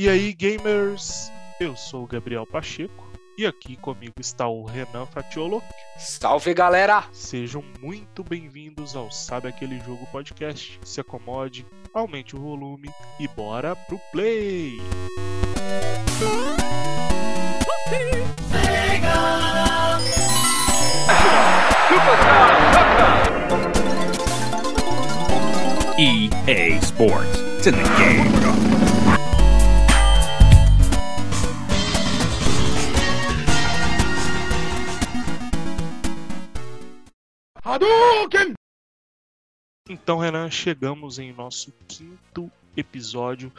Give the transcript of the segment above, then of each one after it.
E aí, gamers? Eu sou o Gabriel Pacheco e aqui comigo está o Renan Fatiolo. Salve galera! Sejam muito bem-vindos ao Sabe Aquele Jogo Podcast. Se acomode, aumente o volume e bora pro play! EA Sports. It's in the game. Hadouken! Então, Renan, chegamos em nosso quinto episódio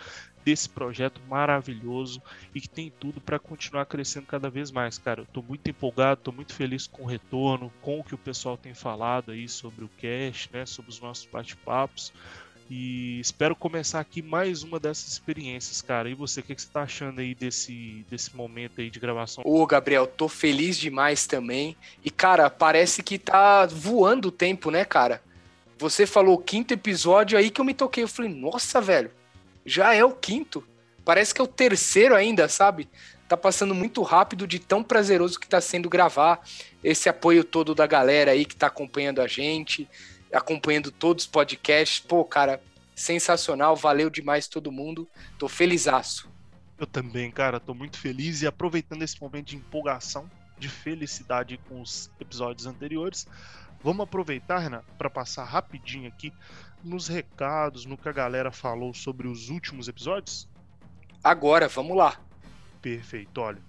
desse projeto maravilhoso e que tem tudo para continuar crescendo cada vez mais, cara. Eu tô muito empolgado, tô muito feliz com o retorno, com o que o pessoal tem falado aí sobre o cast, né, sobre os nossos bate-papos. E espero começar aqui mais uma dessas experiências, cara. E você, o que, que você tá achando aí desse, desse momento aí de gravação? Ô, Gabriel, tô feliz demais também. E, cara, parece que tá voando o tempo, né, cara? Você falou o quinto episódio aí que eu me toquei. Eu falei, nossa, velho, já é o quinto. Parece que é o terceiro ainda, sabe? Tá passando muito rápido de tão prazeroso que tá sendo gravar. Esse apoio todo da galera aí que tá acompanhando a gente acompanhando todos os podcasts. Pô, cara, sensacional, valeu demais todo mundo. Tô felizaço. Eu também, cara, tô muito feliz e aproveitando esse momento de empolgação, de felicidade com os episódios anteriores, vamos aproveitar, Renan, para passar rapidinho aqui nos recados, no que a galera falou sobre os últimos episódios? Agora, vamos lá. Perfeito, olha.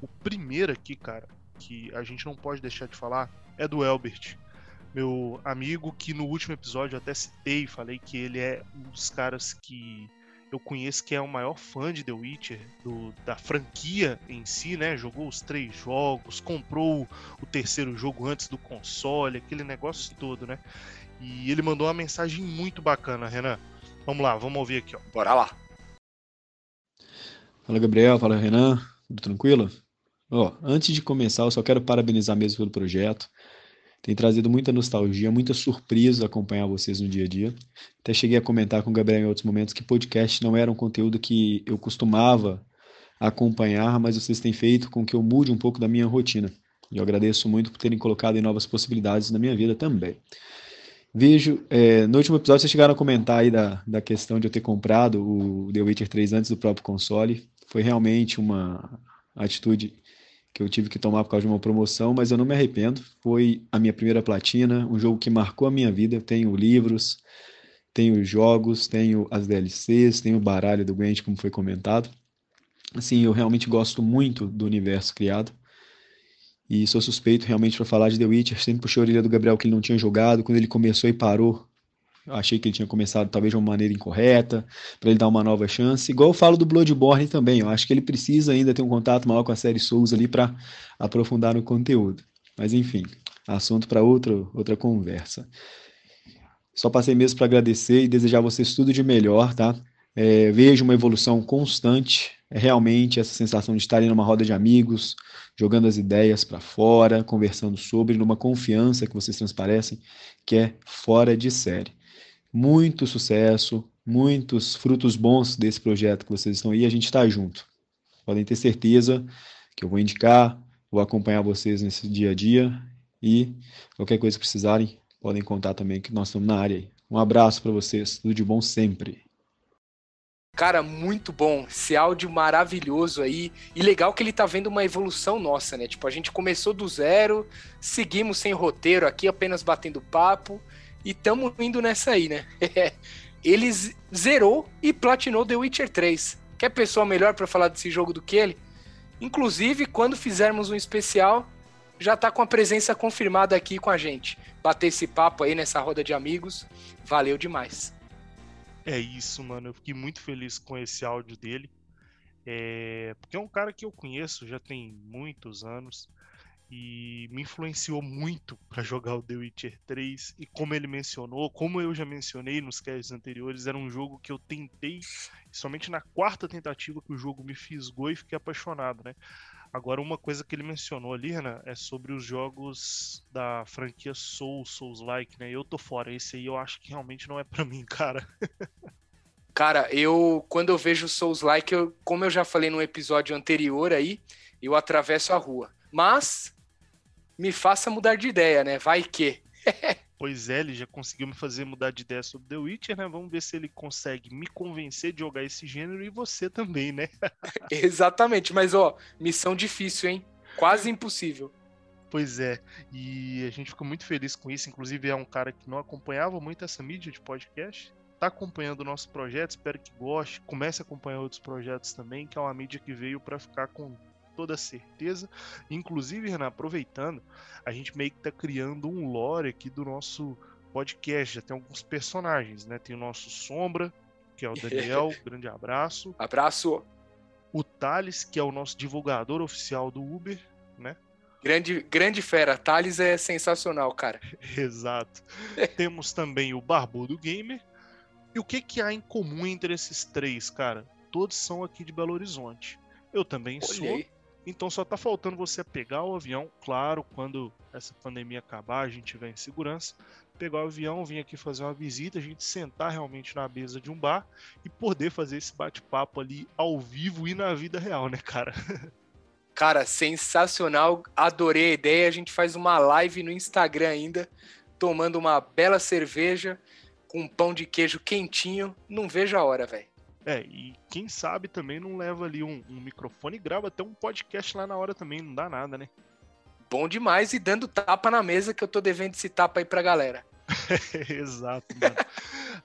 O primeiro aqui, cara, que a gente não pode deixar de falar é do Elbert meu amigo, que no último episódio eu até citei, falei que ele é um dos caras que eu conheço que é o maior fã de The Witcher, do, da franquia em si, né? Jogou os três jogos, comprou o terceiro jogo antes do console, aquele negócio todo, né? E ele mandou uma mensagem muito bacana, Renan. Vamos lá, vamos ouvir aqui, ó. Bora lá. Fala, Gabriel. Fala, Renan. Tudo tranquilo? Ó, antes de começar, eu só quero parabenizar mesmo pelo projeto. Tem trazido muita nostalgia, muita surpresa acompanhar vocês no dia a dia. Até cheguei a comentar com o Gabriel em outros momentos que podcast não era um conteúdo que eu costumava acompanhar, mas vocês têm feito com que eu mude um pouco da minha rotina. E eu agradeço muito por terem colocado em novas possibilidades na minha vida também. Vejo, é, no último episódio vocês chegaram a comentar aí da, da questão de eu ter comprado o The Witcher 3 antes do próprio console. Foi realmente uma atitude que eu tive que tomar por causa de uma promoção, mas eu não me arrependo. Foi a minha primeira platina, um jogo que marcou a minha vida. Eu tenho livros, tenho jogos, tenho as DLCs, tenho o baralho do Gwent, como foi comentado. Assim, eu realmente gosto muito do universo criado. E sou suspeito realmente para falar de The Witcher. Sempre puxei a orelha do Gabriel que ele não tinha jogado. Quando ele começou e parou, achei que ele tinha começado talvez de uma maneira incorreta, para ele dar uma nova chance. Igual eu falo do Bloodborne também, eu acho que ele precisa ainda ter um contato maior com a série Souls ali para aprofundar no conteúdo. Mas enfim, assunto para outra conversa. Só passei mesmo para agradecer e desejar a vocês tudo de melhor, tá? É, vejo uma evolução constante, é realmente essa sensação de estarem numa roda de amigos, jogando as ideias para fora, conversando sobre, numa confiança que vocês transparecem, que é fora de série muito sucesso, muitos frutos bons desse projeto que vocês estão aí. A gente está junto. Podem ter certeza que eu vou indicar, vou acompanhar vocês nesse dia a dia e qualquer coisa que precisarem, podem contar também que nós estamos na área aí. Um abraço para vocês, tudo de bom sempre. Cara, muito bom. Esse áudio maravilhoso aí. E legal que ele tá vendo uma evolução nossa, né? Tipo, a gente começou do zero, seguimos sem roteiro aqui, apenas batendo papo. E tamo indo nessa aí, né? ele zerou e platinou The Witcher 3. Quer pessoa melhor para falar desse jogo do que ele? Inclusive, quando fizermos um especial, já tá com a presença confirmada aqui com a gente. Bater esse papo aí nessa roda de amigos, valeu demais. É isso, mano. Eu fiquei muito feliz com esse áudio dele. É... Porque é um cara que eu conheço já tem muitos anos e me influenciou muito para jogar o The Witcher 3 e como ele mencionou, como eu já mencionei nos casts anteriores, era um jogo que eu tentei somente na quarta tentativa que o jogo me fisgou e fiquei apaixonado, né? Agora uma coisa que ele mencionou ali, é sobre os jogos da franquia Souls, Souls-like, né? Eu tô fora, esse aí eu acho que realmente não é para mim, cara. Cara, eu quando eu vejo Souls Like, eu, como eu já falei no episódio anterior aí, eu atravesso a rua. Mas me faça mudar de ideia, né? Vai que. Pois é, ele já conseguiu me fazer mudar de ideia sobre The Witcher, né? Vamos ver se ele consegue me convencer de jogar esse gênero e você também, né? Exatamente, mas ó, missão difícil, hein? Quase impossível. Pois é, e a gente ficou muito feliz com isso. Inclusive, é um cara que não acompanhava muito essa mídia de podcast. Tá acompanhando o nosso projeto, espero que goste. Comece a acompanhar outros projetos também, que é uma mídia que veio para ficar com toda certeza. Inclusive, Renan, aproveitando, a gente meio que tá criando um lore aqui do nosso podcast. Já tem alguns personagens, né? Tem o nosso Sombra, que é o Daniel, grande abraço. Abraço. O Thales, que é o nosso divulgador oficial do Uber, né? Grande, grande fera. Thales é sensacional, cara. Exato. Temos também o Barbudo Gamer. E o que, que há em comum entre esses três, cara? Todos são aqui de Belo Horizonte. Eu também sou. Então só tá faltando você pegar o avião, claro, quando essa pandemia acabar, a gente tiver em segurança, pegar o avião, vir aqui fazer uma visita, a gente sentar realmente na mesa de um bar e poder fazer esse bate-papo ali ao vivo e na vida real, né, cara? Cara, sensacional. Adorei a ideia. A gente faz uma live no Instagram ainda, tomando uma bela cerveja com um pão de queijo quentinho. Não vejo a hora, velho. É, e quem sabe também não leva ali um, um microfone e grava até um podcast lá na hora também, não dá nada, né? Bom demais e dando tapa na mesa que eu tô devendo esse tapa aí pra galera. Exato, mano.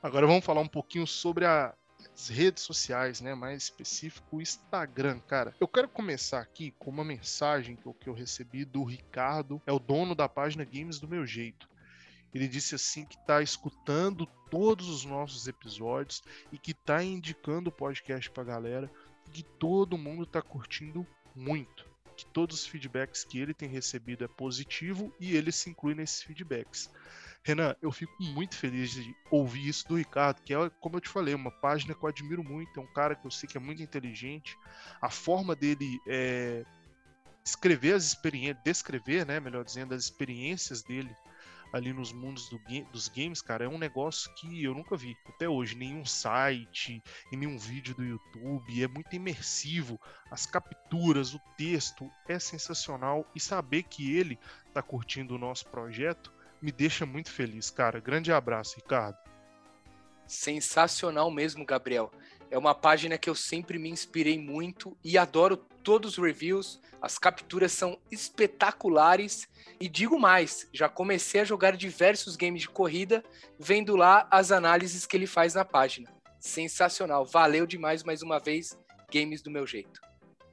Agora vamos falar um pouquinho sobre a- as redes sociais, né? Mais específico, o Instagram, cara. Eu quero começar aqui com uma mensagem que eu, que eu recebi do Ricardo, é o dono da página Games do Meu Jeito. Ele disse assim que tá escutando todos os nossos episódios e que tá indicando o podcast pra galera, que todo mundo tá curtindo muito. Que todos os feedbacks que ele tem recebido é positivo e ele se inclui nesses feedbacks. Renan, eu fico muito feliz de ouvir isso do Ricardo, que é, como eu te falei, uma página que eu admiro muito, é um cara que eu sei que é muito inteligente. A forma dele é, escrever as experiências, descrever, né, melhor dizendo, as experiências dele ali nos mundos do dos games, cara, é um negócio que eu nunca vi até hoje, nenhum site, em nenhum vídeo do YouTube, é muito imersivo, as capturas, o texto é sensacional e saber que ele tá curtindo o nosso projeto me deixa muito feliz, cara. Grande abraço, Ricardo. Sensacional mesmo, Gabriel. É uma página que eu sempre me inspirei muito e adoro todos os reviews. As capturas são espetaculares. E digo mais, já comecei a jogar diversos games de corrida, vendo lá as análises que ele faz na página. Sensacional. Valeu demais mais uma vez, Games do meu jeito.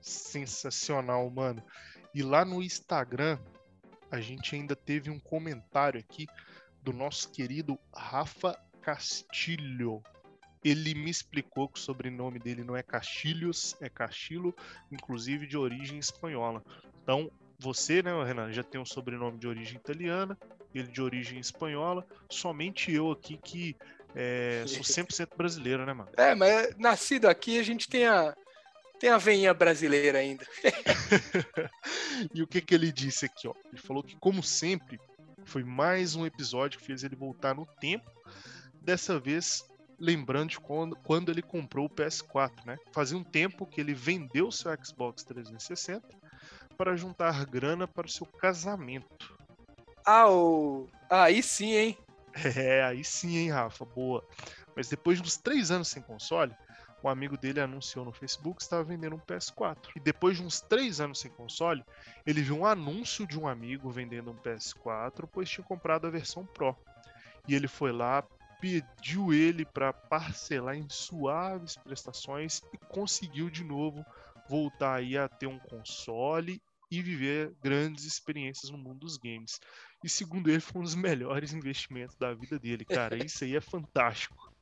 Sensacional, mano. E lá no Instagram, a gente ainda teve um comentário aqui do nosso querido Rafa Castilho. Ele me explicou que o sobrenome dele não é Castilhos, é Castilho, inclusive de origem espanhola. Então, você, né, Renan, já tem um sobrenome de origem italiana, ele de origem espanhola. Somente eu aqui que é, sou 100% brasileiro, né, mano? É, mas nascido aqui a gente tem a, tem a veinha brasileira ainda. e o que, que ele disse aqui, ó? Ele falou que, como sempre, foi mais um episódio que fez ele voltar no tempo. Dessa vez, lembrando de quando, quando ele comprou o PS4, né? Fazia um tempo que ele vendeu seu Xbox 360 para juntar grana para o seu casamento. Ah, o... ah, aí sim, hein? É, aí sim, hein, Rafa? Boa. Mas depois de uns três anos sem console, um amigo dele anunciou no Facebook que estava vendendo um PS4. E depois de uns três anos sem console, ele viu um anúncio de um amigo vendendo um PS4, pois tinha comprado a versão Pro. E ele foi lá, pediu ele para parcelar em suaves prestações e conseguiu de novo voltar aí a ter um console e viver grandes experiências no mundo dos games. E segundo ele, foi um dos melhores investimentos da vida dele, cara. Isso aí é fantástico.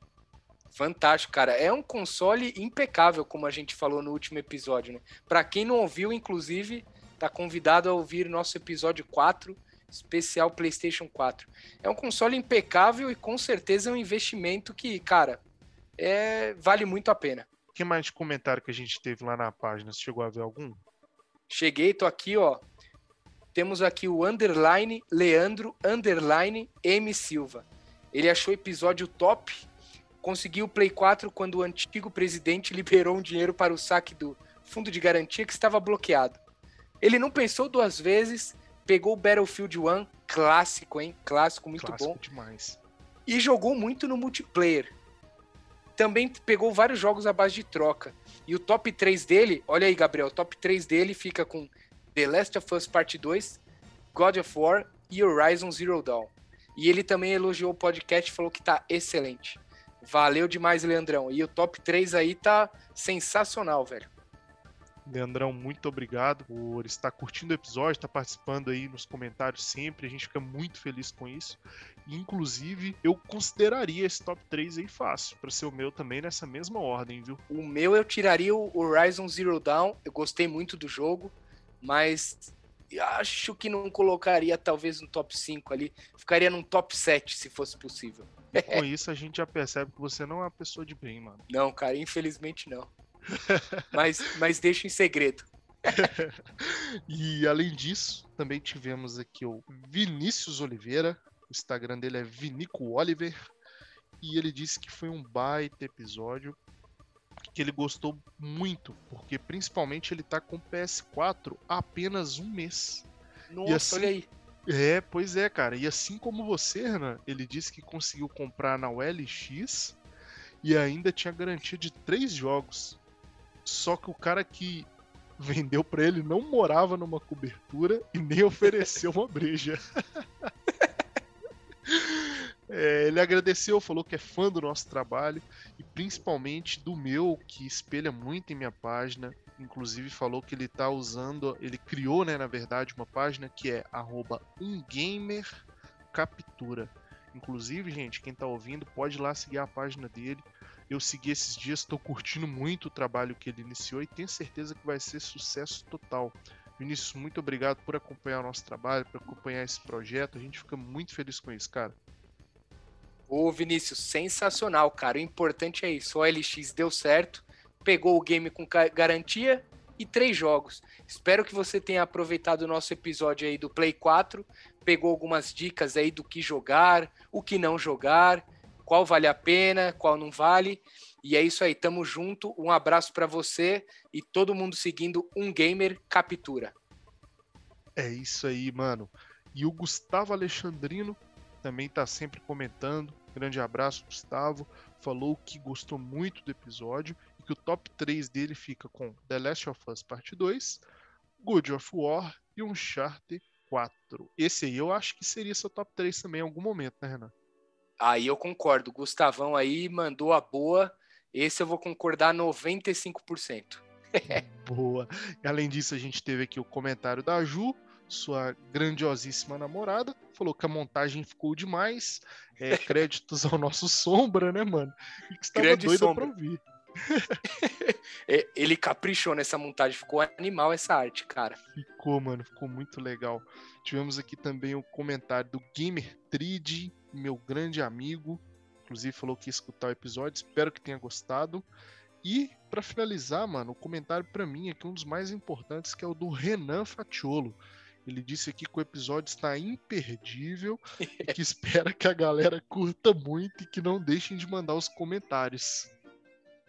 Fantástico, cara. É um console impecável, como a gente falou no último episódio, né? Para quem não ouviu, inclusive, tá convidado a ouvir nosso episódio 4, especial PlayStation 4. É um console impecável e com certeza é um investimento que, cara, é vale muito a pena. O que mais de comentário que a gente teve lá na página? Você chegou a ver algum? Cheguei, tô aqui, ó. Temos aqui o underline Leandro underline M Silva. Ele achou o episódio top Consegui o Play 4 quando o antigo presidente liberou um dinheiro para o saque do fundo de garantia que estava bloqueado. Ele não pensou duas vezes, pegou o Battlefield 1, clássico, hein? Clássico, muito Clássico bom. demais. E jogou muito no multiplayer. Também pegou vários jogos à base de troca. E o top 3 dele, olha aí, Gabriel, o top 3 dele fica com The Last of Us Part 2, God of War e Horizon Zero Dawn. E ele também elogiou o podcast e falou que tá excelente. Valeu demais, Leandrão. E o top 3 aí tá sensacional, velho. Leandrão, muito obrigado por estar curtindo o episódio, estar participando aí nos comentários sempre. A gente fica muito feliz com isso. Inclusive, eu consideraria esse top 3 aí fácil, para ser o meu também nessa mesma ordem, viu? O meu eu tiraria o Horizon Zero Dawn. Eu gostei muito do jogo, mas acho que não colocaria talvez no top 5 ali. Ficaria num top 7 se fosse possível. E com isso a gente já percebe que você não é uma pessoa de bem, mano. Não, cara, infelizmente não. mas, mas deixa em segredo. E além disso, também tivemos aqui o Vinícius Oliveira. O Instagram dele é Vinico Oliver. E ele disse que foi um baita episódio. Que ele gostou muito, porque principalmente ele tá com o PS4 há apenas um mês. Nossa, assim- olha aí. É, pois é, cara. E assim como você, Renan, ele disse que conseguiu comprar na OLX e ainda tinha garantia de três jogos. Só que o cara que vendeu pra ele não morava numa cobertura e nem ofereceu uma breja. É, ele agradeceu, falou que é fã do nosso trabalho e principalmente do meu, que espelha muito em minha página. Inclusive falou que ele tá usando, ele criou, né, na verdade, uma página que é umgamercaptura. Inclusive, gente, quem tá ouvindo pode ir lá seguir a página dele. Eu segui esses dias, estou curtindo muito o trabalho que ele iniciou e tenho certeza que vai ser sucesso total. Vinícius, muito obrigado por acompanhar o nosso trabalho, por acompanhar esse projeto. A gente fica muito feliz com isso, cara. Ô, Vinícius, sensacional, cara. O importante é isso. O OLX deu certo, pegou o game com garantia e três jogos. Espero que você tenha aproveitado o nosso episódio aí do Play 4, pegou algumas dicas aí do que jogar, o que não jogar, qual vale a pena, qual não vale. E é isso aí, tamo junto. Um abraço pra você e todo mundo seguindo um gamer captura. É isso aí, mano. E o Gustavo Alexandrino também tá sempre comentando. Grande abraço, Gustavo. Falou que gostou muito do episódio e que o top 3 dele fica com The Last of Us Parte 2, God of War e Uncharted 4. Esse aí eu acho que seria seu top 3 também em algum momento, né, Renan? Aí eu concordo. Gustavão aí mandou a boa. Esse eu vou concordar 95%. Boa. E além disso, a gente teve aqui o comentário da Ju, sua grandiosíssima namorada. Falou que a montagem ficou demais. É, créditos ao nosso Sombra, né, mano? E que estava Grande doida Sombra. pra ouvir. É, Ele caprichou nessa montagem, ficou animal essa arte, cara. Ficou, mano, ficou muito legal. Tivemos aqui também o comentário do Gamer Trid, meu grande amigo. Inclusive falou que ia escutar o episódio, espero que tenha gostado. E pra finalizar, mano, o comentário pra mim aqui um dos mais importantes, que é o do Renan Fatiolo. Ele disse aqui que o episódio está imperdível e que espera que a galera curta muito e que não deixem de mandar os comentários.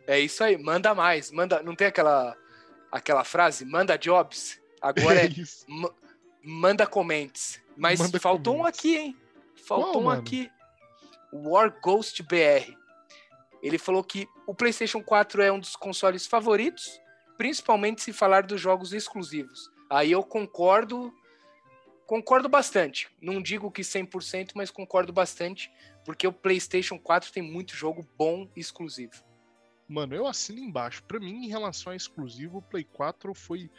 É isso aí, manda mais, manda. Não tem aquela aquela frase, manda jobs. Agora é, isso. ma- manda comments. Mas Manda faltou um aqui, hein? Faltou um aqui. War Ghost BR. Ele falou que o PlayStation 4 é um dos consoles favoritos, principalmente se falar dos jogos exclusivos. Aí eu concordo, concordo bastante. Não digo que 100%, mas concordo bastante, porque o PlayStation 4 tem muito jogo bom e exclusivo. Mano, eu assino embaixo. Pra mim, em relação a exclusivo, o Play 4 foi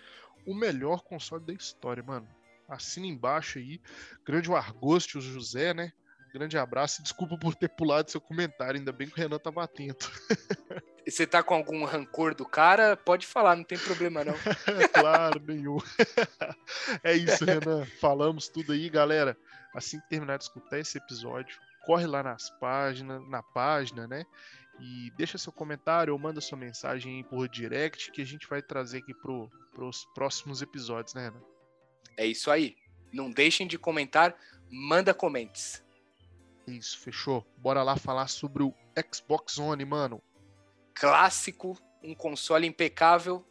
o melhor console da história, mano. Assina embaixo aí. Grande o Argosto, o José, né? Grande abraço e desculpa por ter pulado seu comentário. Ainda bem que o Renan tava atento. E você tá com algum rancor do cara, pode falar, não tem problema não. claro, nenhum. é isso, Renan. Falamos tudo aí, galera. Assim que terminar de escutar esse episódio, corre lá nas páginas, na página, né? E deixa seu comentário ou manda sua mensagem aí por direct que a gente vai trazer aqui pro, pros próximos episódios, né, Renan? É isso aí. Não deixem de comentar, manda comments. Isso, fechou. Bora lá falar sobre o Xbox One, mano. Clássico, um console impecável.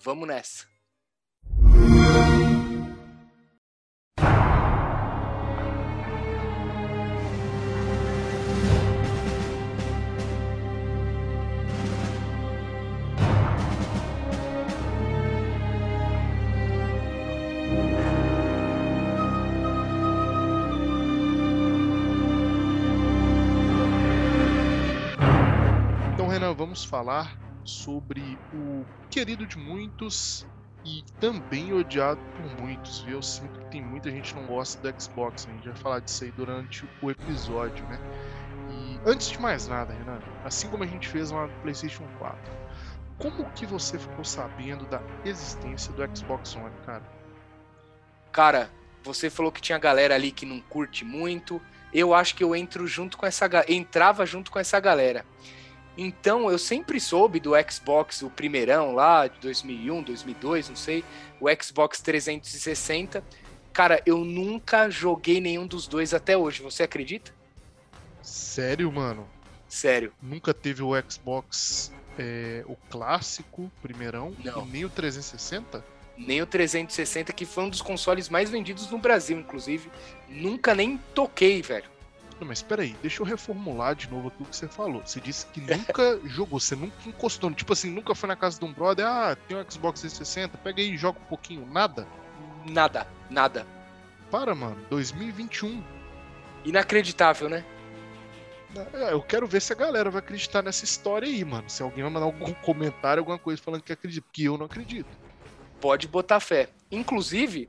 Vamos nessa. Vamos falar sobre o querido de muitos e também odiado por muitos, viu? Eu sinto que tem muita gente que não gosta do Xbox, a gente vai falar disso aí durante o episódio, né? E antes de mais nada, Renan, assim como a gente fez lá no PlayStation 4, como que você ficou sabendo da existência do Xbox One, cara? Cara, você falou que tinha galera ali que não curte muito. Eu acho que eu entro junto com essa entrava junto com essa galera. Então, eu sempre soube do Xbox, o primeirão lá, de 2001, 2002, não sei, o Xbox 360. Cara, eu nunca joguei nenhum dos dois até hoje, você acredita? Sério, mano? Sério. Nunca teve o Xbox, é, o clássico, primeirão, Não. e nem o 360? Nem o 360, que foi um dos consoles mais vendidos no Brasil, inclusive. Nunca nem toquei, velho. Não, mas peraí, deixa eu reformular de novo aquilo que você falou. Você disse que nunca jogou, você nunca encostou. Tipo assim, nunca foi na casa de um brother, ah, tem um Xbox 360, pega aí e joga um pouquinho. Nada? Nada, nada. Para, mano, 2021. Inacreditável, né? É, eu quero ver se a galera vai acreditar nessa história aí, mano. Se alguém vai mandar algum comentário, alguma coisa falando que acredita, porque eu não acredito. Pode botar fé. Inclusive,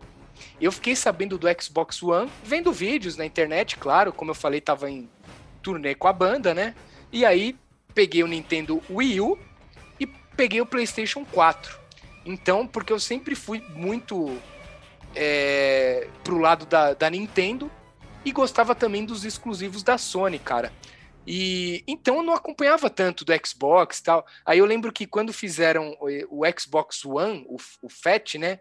eu fiquei sabendo do Xbox One, vendo vídeos na internet, claro, como eu falei, tava em turnê com a banda, né? E aí peguei o Nintendo Wii U e peguei o PlayStation 4. Então, porque eu sempre fui muito é, pro lado da, da Nintendo e gostava também dos exclusivos da Sony, cara. E então eu não acompanhava tanto do Xbox tal. Aí eu lembro que quando fizeram o, o Xbox One, o, o Fat, né?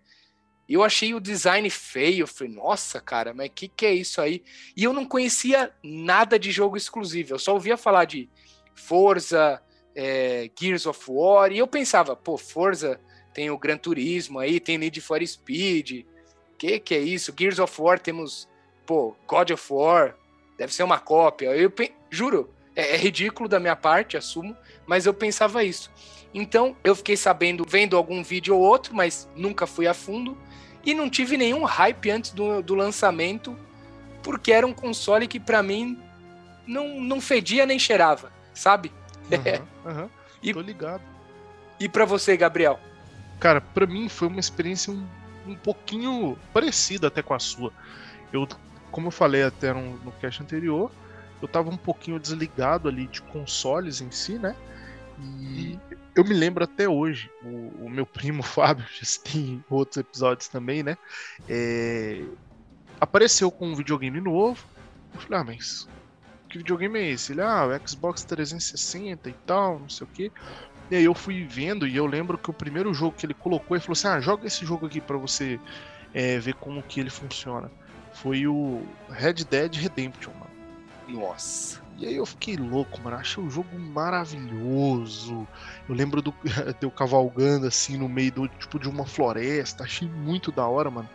Eu achei o design feio. Eu falei, nossa, cara, mas que que é isso aí? E eu não conhecia nada de jogo exclusivo. Eu só ouvia falar de Forza, é, Gears of War. E eu pensava, pô, Forza tem o Gran Turismo aí, tem Need for Speed. Que que é isso? Gears of War temos, pô, God of War. Deve ser uma cópia. Eu juro, é, é ridículo da minha parte, assumo, mas eu pensava isso. Então, eu fiquei sabendo, vendo algum vídeo ou outro, mas nunca fui a fundo. E não tive nenhum hype antes do, do lançamento, porque era um console que para mim não, não fedia nem cheirava, sabe? Uhum, uhum. E, Tô ligado. E para você, Gabriel? Cara, para mim foi uma experiência um, um pouquinho parecida até com a sua. Eu, como eu falei até no, no cast anterior, eu tava um pouquinho desligado ali de consoles em si, né? E eu me lembro até hoje, o, o meu primo Fábio, já tem outros episódios também, né? É, apareceu com um videogame novo. Eu falei, ah, mas que videogame é esse? Ele, ah, o Xbox 360 e tal, não sei o que. E aí eu fui vendo e eu lembro que o primeiro jogo que ele colocou, ele falou assim, ah, joga esse jogo aqui para você é, ver como que ele funciona. Foi o Red Dead Redemption, mano. Nossa. E aí eu fiquei louco, mano. Achei o jogo maravilhoso. Eu lembro do eu cavalgando assim no meio do tipo de uma floresta. Achei muito da hora, mano.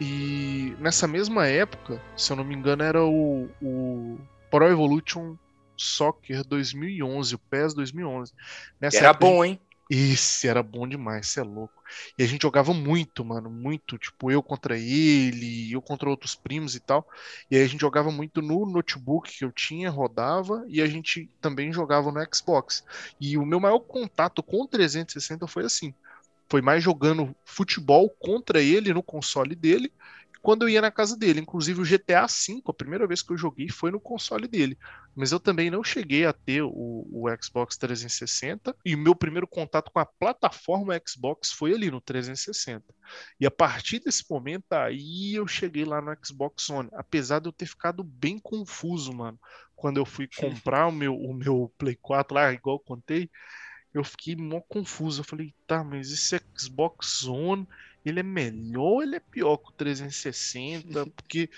E nessa mesma época, se eu não me engano, era o, o Pro Evolution Soccer 2011, o PES 2011. Nessa era época, bom, hein? Esse era bom demais, você é louco. E a gente jogava muito, mano, muito. Tipo, eu contra ele, eu contra outros primos e tal. E aí a gente jogava muito no notebook que eu tinha, rodava, e a gente também jogava no Xbox. E o meu maior contato com o 360 foi assim. Foi mais jogando futebol contra ele no console dele quando eu ia na casa dele. Inclusive o GTA V, a primeira vez que eu joguei foi no console dele. Mas eu também não cheguei a ter o, o Xbox 360 e o meu primeiro contato com a plataforma Xbox foi ali no 360. E a partir desse momento aí eu cheguei lá no Xbox One, apesar de eu ter ficado bem confuso, mano, quando eu fui comprar o meu, o meu Play 4 lá, igual eu contei, eu fiquei mó confuso. Eu falei, tá, mas esse Xbox One ele é melhor ou ele é pior que o 360? Porque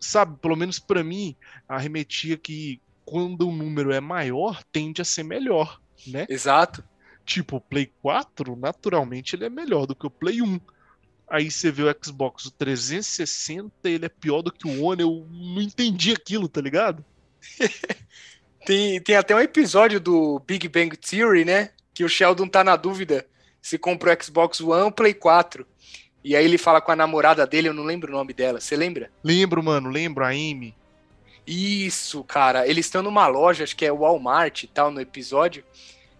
sabe, pelo menos pra mim, arremetia que quando o número é maior, tende a ser melhor, né? Exato. Tipo, o Play 4, naturalmente, ele é melhor do que o Play 1. Aí você vê o Xbox o 360, ele é pior do que o One. Eu não entendi aquilo, tá ligado? Tem, tem até um episódio do Big Bang Theory, né? Que o Sheldon tá na dúvida se compra o Xbox One ou Play 4. E aí ele fala com a namorada dele, eu não lembro o nome dela. Você lembra? Lembro, mano, lembro, a Amy. Isso, cara. Eles estão numa loja, acho que é Walmart e tal, no episódio.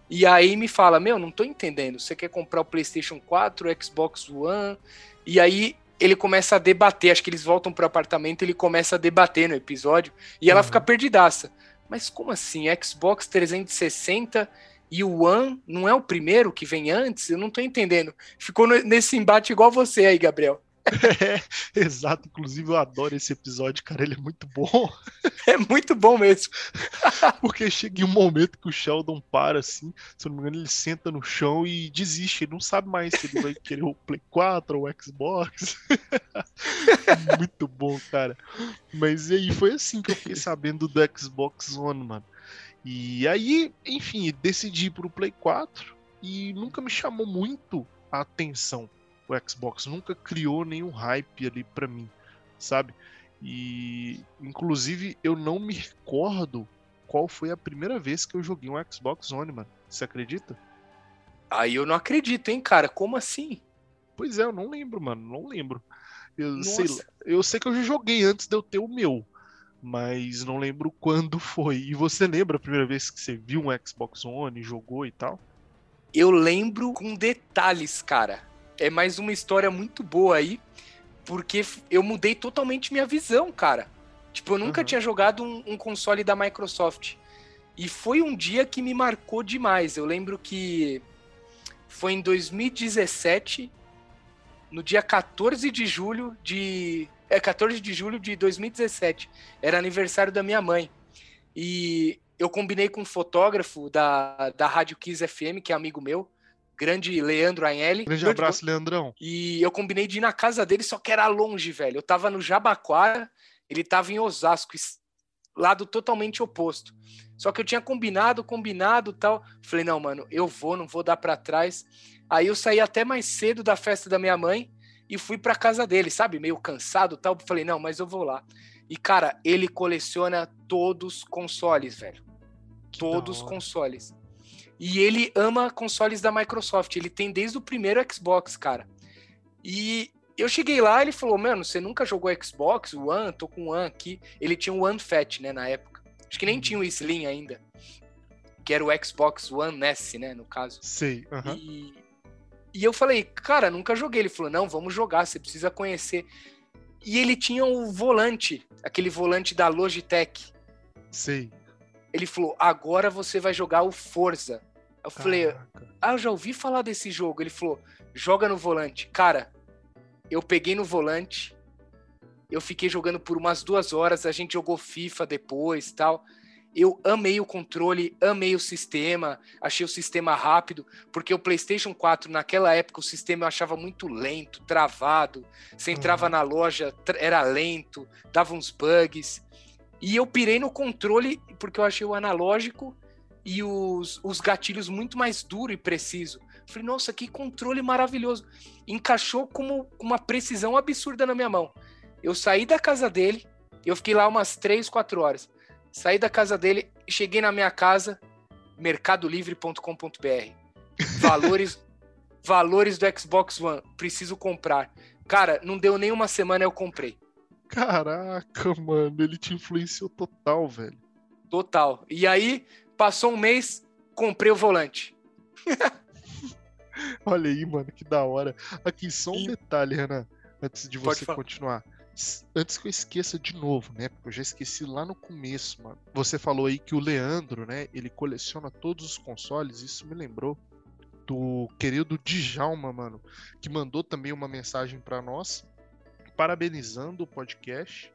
E aí me fala: Meu, não tô entendendo. Você quer comprar o PlayStation 4, o Xbox One? E aí ele começa a debater. Acho que eles voltam pro apartamento ele começa a debater no episódio. E ela Uhum. fica perdidaça. Mas como assim? Xbox 360 e o One não é o primeiro que vem antes? Eu não tô entendendo. Ficou nesse embate igual você aí, Gabriel. É, exato. Inclusive, eu adoro esse episódio, cara. Ele é muito bom. É muito bom mesmo. Porque chega em um momento que o Sheldon para assim, se eu não me engano, ele senta no chão e desiste. Ele não sabe mais se ele vai querer o Play 4 ou o Xbox. Muito bom, cara. Mas e aí foi assim que eu fiquei sabendo do Xbox One, mano. E aí, enfim, decidi ir pro Play 4 e nunca me chamou muito a atenção o Xbox. Nunca criou nenhum hype ali pra mim, sabe? E inclusive eu não me recordo qual foi a primeira vez que eu joguei um Xbox One, mano. Você acredita? Aí eu não acredito, hein, cara? Como assim? Pois é, eu não lembro, mano. Não lembro. Eu Nossa. sei, eu sei que eu já joguei antes de eu ter o meu, mas não lembro quando foi. E você lembra a primeira vez que você viu um Xbox One, jogou e tal? Eu lembro com detalhes, cara. É mais uma história muito boa aí, porque eu mudei totalmente minha visão, cara. Tipo, eu nunca Aham. tinha jogado um, um console da Microsoft. E foi um dia que me marcou demais. Eu lembro que foi em 2017, no dia 14 de julho de. É, 14 de julho de 2017. Era aniversário da minha mãe. E eu combinei com um fotógrafo da, da Rádio Kiss FM, que é amigo meu, grande Leandro Anelli. Grande abraço, Leandrão. e eu combinei de ir na casa dele, só que era longe, velho. Eu tava no Jabaquara, ele tava em Osasco, lado totalmente oposto. Só que eu tinha combinado, combinado tal. Falei, não, mano, eu vou, não vou dar pra trás. Aí eu saí até mais cedo da festa da minha mãe e fui pra casa dele, sabe? Meio cansado tal. Falei, não, mas eu vou lá. E, cara, ele coleciona todos consoles, velho. Que Todos hora. consoles. E ele ama consoles da Microsoft. Ele tem desde o primeiro Xbox, cara. E eu cheguei lá, ele falou: Mano, você nunca jogou Xbox? O One? Tô com o One aqui. Ele tinha um One Fat, né, na época. Acho que nem Uhum. tinha o Slim ainda. Que era o Xbox One S, né, no caso. Sei. aham. E, e eu falei, cara, nunca joguei. Ele falou, não, vamos jogar, você precisa conhecer. E ele tinha o volante, aquele volante da Logitech. Sei. Ele falou, agora você vai jogar o Forza. Eu falei, Caraca. ah, eu já ouvi falar desse jogo. Ele falou, joga no volante. Cara, eu peguei no volante, eu fiquei jogando por umas duas horas, a gente jogou FIFA depois e tal. Eu amei o controle, amei o sistema, achei o sistema rápido, porque o PlayStation 4, naquela época, o sistema eu achava muito lento, travado. Você entrava Uhum. na loja, era lento, dava uns bugs. E eu pirei no controle, porque eu achei o analógico e os, os gatilhos muito mais duro e preciso. Falei, nossa, que controle maravilhoso. Encaixou com uma precisão absurda na minha mão. Eu saí da casa dele, eu fiquei lá umas 3, 4 horas. Saí da casa dele, cheguei na minha casa, mercadolivre.com.br. Valores, valores do Xbox One, preciso comprar. Cara, não deu nem uma semana, eu comprei. Caraca, mano, ele te influenciou total, velho. Total. E aí, passou um mês, comprei o volante. Olha aí, mano, que da hora. Aqui, só um E- detalhe, Renan, antes de Pode você falar. continuar. Antes que eu esqueça de novo, né? Porque eu já esqueci lá no começo, mano. Você falou aí que o Leandro, né? Ele coleciona todos os consoles. Isso me lembrou do querido Djalma, mano, que mandou também uma mensagem pra nós, parabenizando o podcast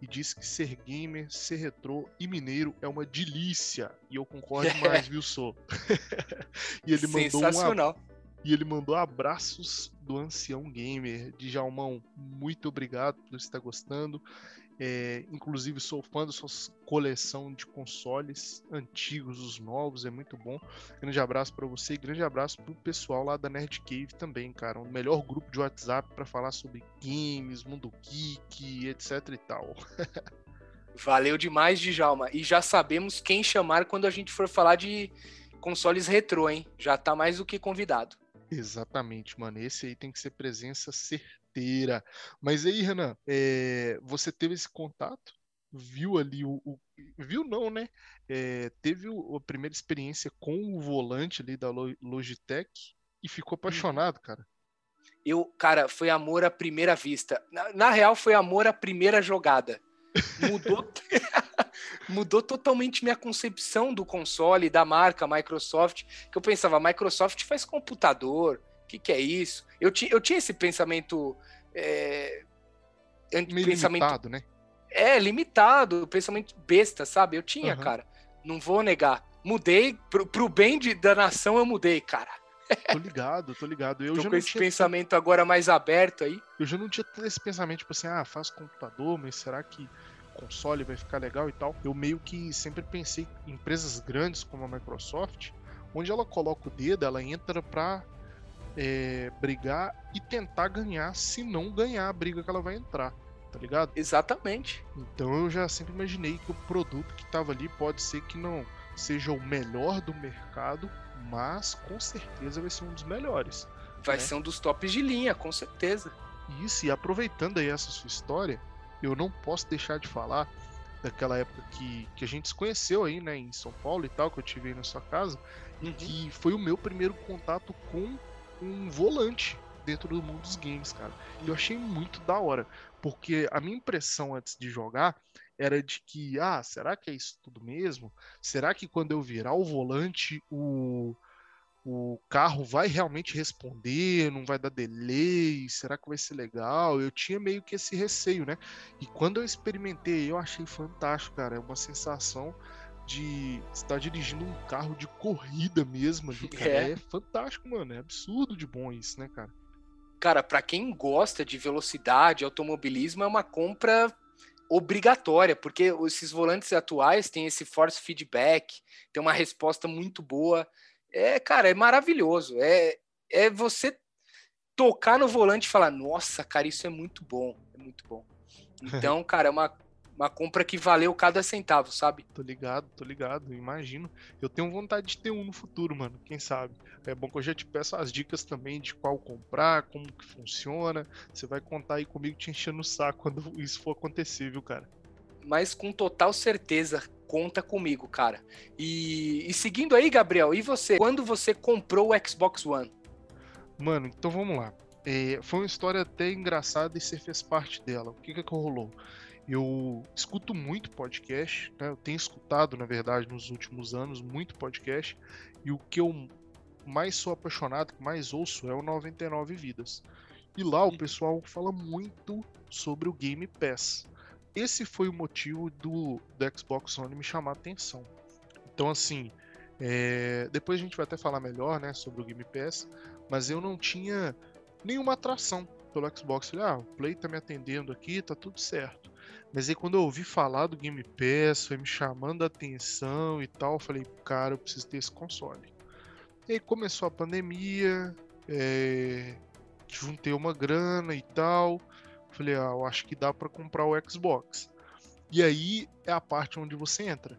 e disse que ser gamer, ser retrô e mineiro é uma delícia. E eu concordo mais, viu, Sou? e ele mandou um Sensacional. E ele mandou abraços do ancião gamer. Djalmão, muito obrigado por estar gostando. É, inclusive sou fã da sua coleção de consoles antigos, os novos, é muito bom. Grande abraço para você e grande abraço pro pessoal lá da Nerd Cave também, cara. O melhor grupo de WhatsApp para falar sobre games, mundo geek, etc e tal. Valeu demais, Djalma. E já sabemos quem chamar quando a gente for falar de consoles retrô, hein? Já tá mais do que convidado. Exatamente, mano. Esse aí tem que ser presença certeira. Mas aí, Renan, é, você teve esse contato? Viu ali o. o viu não, né? É, teve o, a primeira experiência com o volante ali da Logitech e ficou uhum. apaixonado, cara. Eu, cara, foi amor à primeira vista. Na, na real, foi amor à primeira jogada. Mudou, mudou totalmente minha concepção do console, da marca Microsoft, que eu pensava, Microsoft faz computador, o que, que é isso? Eu, ti, eu tinha esse pensamento... É, Meio pensamento, limitado, né? É, limitado, pensamento besta, sabe? Eu tinha, uhum. cara. Não vou negar. Mudei, pro, pro bem de, da nação eu mudei, cara. Tô ligado, tô ligado. Eu tô já com esse tinha... pensamento agora mais aberto aí. Eu já não tinha esse pensamento, tipo assim, ah, faz computador, mas será que console vai ficar legal e tal? Eu meio que sempre pensei em empresas grandes como a Microsoft, onde ela coloca o dedo, ela entra pra é, brigar e tentar ganhar, se não ganhar a briga que ela vai entrar. Tá ligado? Exatamente. Então eu já sempre imaginei que o produto que tava ali pode ser que não seja o melhor do mercado, mas com certeza vai ser um dos melhores. Vai né? ser um dos tops de linha, com certeza. Isso, e aproveitando aí essa sua história, eu não posso deixar de falar daquela época que, que a gente se conheceu aí, né, em São Paulo e tal, que eu tive aí na sua casa, uhum. e que foi o meu primeiro contato com um volante dentro do mundo dos games, cara. E eu achei muito da hora, porque a minha impressão antes de jogar era de que, ah, será que é isso tudo mesmo? Será que quando eu virar o volante, o, o carro vai realmente responder? Não vai dar delay? Será que vai ser legal? Eu tinha meio que esse receio, né? E quando eu experimentei, eu achei fantástico, cara. É uma sensação de estar dirigindo um carro de corrida mesmo ali, cara. É. é fantástico, mano. É absurdo de bom isso, né, cara? Cara, para quem gosta de velocidade, automobilismo, é uma compra obrigatória, porque esses volantes atuais têm esse force feedback, tem uma resposta muito boa. É, cara, é maravilhoso. É, é você tocar no volante e falar: Nossa, cara, isso é muito bom. É muito bom. Então, cara, é uma uma compra que valeu cada centavo, sabe? Tô ligado, tô ligado, imagino. Eu tenho vontade de ter um no futuro, mano, quem sabe. É bom que eu já te peço as dicas também de qual comprar, como que funciona. Você vai contar aí comigo te enchendo o saco quando isso for acontecer, viu, cara? Mas com total certeza, conta comigo, cara. E, e seguindo aí, Gabriel, e você? Quando você comprou o Xbox One? Mano, então vamos lá. É, foi uma história até engraçada e você fez parte dela. O que que, que rolou? Eu escuto muito podcast, né? eu tenho escutado, na verdade, nos últimos anos, muito podcast, e o que eu mais sou apaixonado, que mais ouço, é o 99 Vidas. E lá o pessoal fala muito sobre o Game Pass. Esse foi o motivo do, do Xbox One me chamar a atenção. Então, assim, é... depois a gente vai até falar melhor né, sobre o Game Pass, mas eu não tinha nenhuma atração pelo Xbox. Falei, ah, o Play tá me atendendo aqui, tá tudo certo. Mas aí quando eu ouvi falar do Game Pass, foi me chamando a atenção e tal, falei, cara, eu preciso ter esse console. E aí começou a pandemia, é, juntei uma grana e tal. Falei, ah, eu acho que dá para comprar o Xbox. E aí é a parte onde você entra.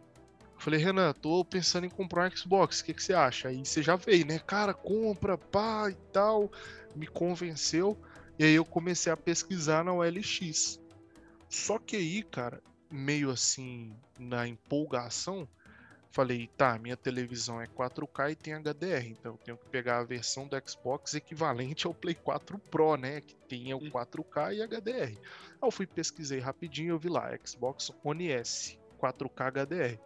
Falei, Renan, tô pensando em comprar um Xbox, o que, que você acha? Aí você já veio, né? Cara, compra, pá e tal. Me convenceu. E aí eu comecei a pesquisar na OLX. Só que aí, cara, meio assim, na empolgação, falei, tá, minha televisão é 4K e tem HDR, então eu tenho que pegar a versão do Xbox equivalente ao Play 4 Pro, né, que tem o 4K e HDR. Aí eu fui pesquisei rapidinho, eu vi lá, Xbox One S, 4K HDR.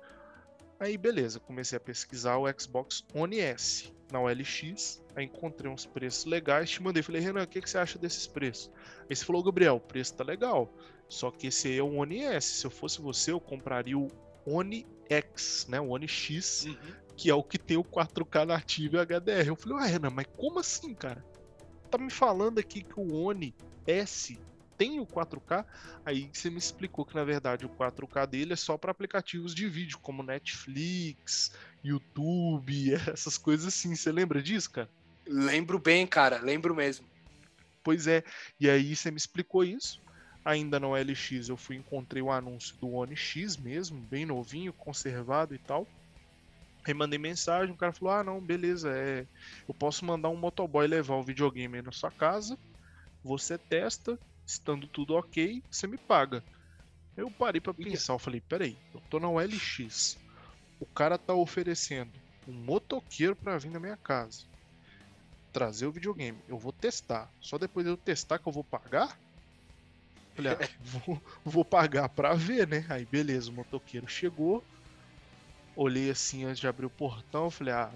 Aí beleza, comecei a pesquisar o Xbox One S na OLX, aí encontrei uns preços legais, te mandei, falei, Renan, o que, que você acha desses preços? Aí você falou, Gabriel, o preço tá legal, só que esse aí é o One S. Se eu fosse você, eu compraria o One X, né? O One X, uhum. que é o que tem o 4K nativo e HDR. Eu falei, ué, Renan, mas como assim, cara? Tá me falando aqui que o One S tem o 4K. Aí você me explicou que na verdade o 4K dele é só para aplicativos de vídeo, como Netflix, YouTube, essas coisas assim. Você lembra disso, cara? Lembro bem, cara, lembro mesmo. Pois é, e aí você me explicou isso. Ainda no LX eu fui encontrei o anúncio do One X mesmo, bem novinho, conservado e tal. Aí mandei mensagem, o cara falou: Ah, não, beleza, é, eu posso mandar um motoboy levar o videogame aí na sua casa. Você testa, estando tudo ok, você me paga. Eu parei para pensar, eu falei: Peraí, eu tô na OLX, o cara tá oferecendo um motoqueiro para vir na minha casa, trazer o videogame, eu vou testar. Só depois de eu testar que eu vou pagar? Falei, ah, vou, vou pagar pra ver, né? Aí beleza, o motoqueiro chegou, olhei assim antes de abrir o portão, falei, ah,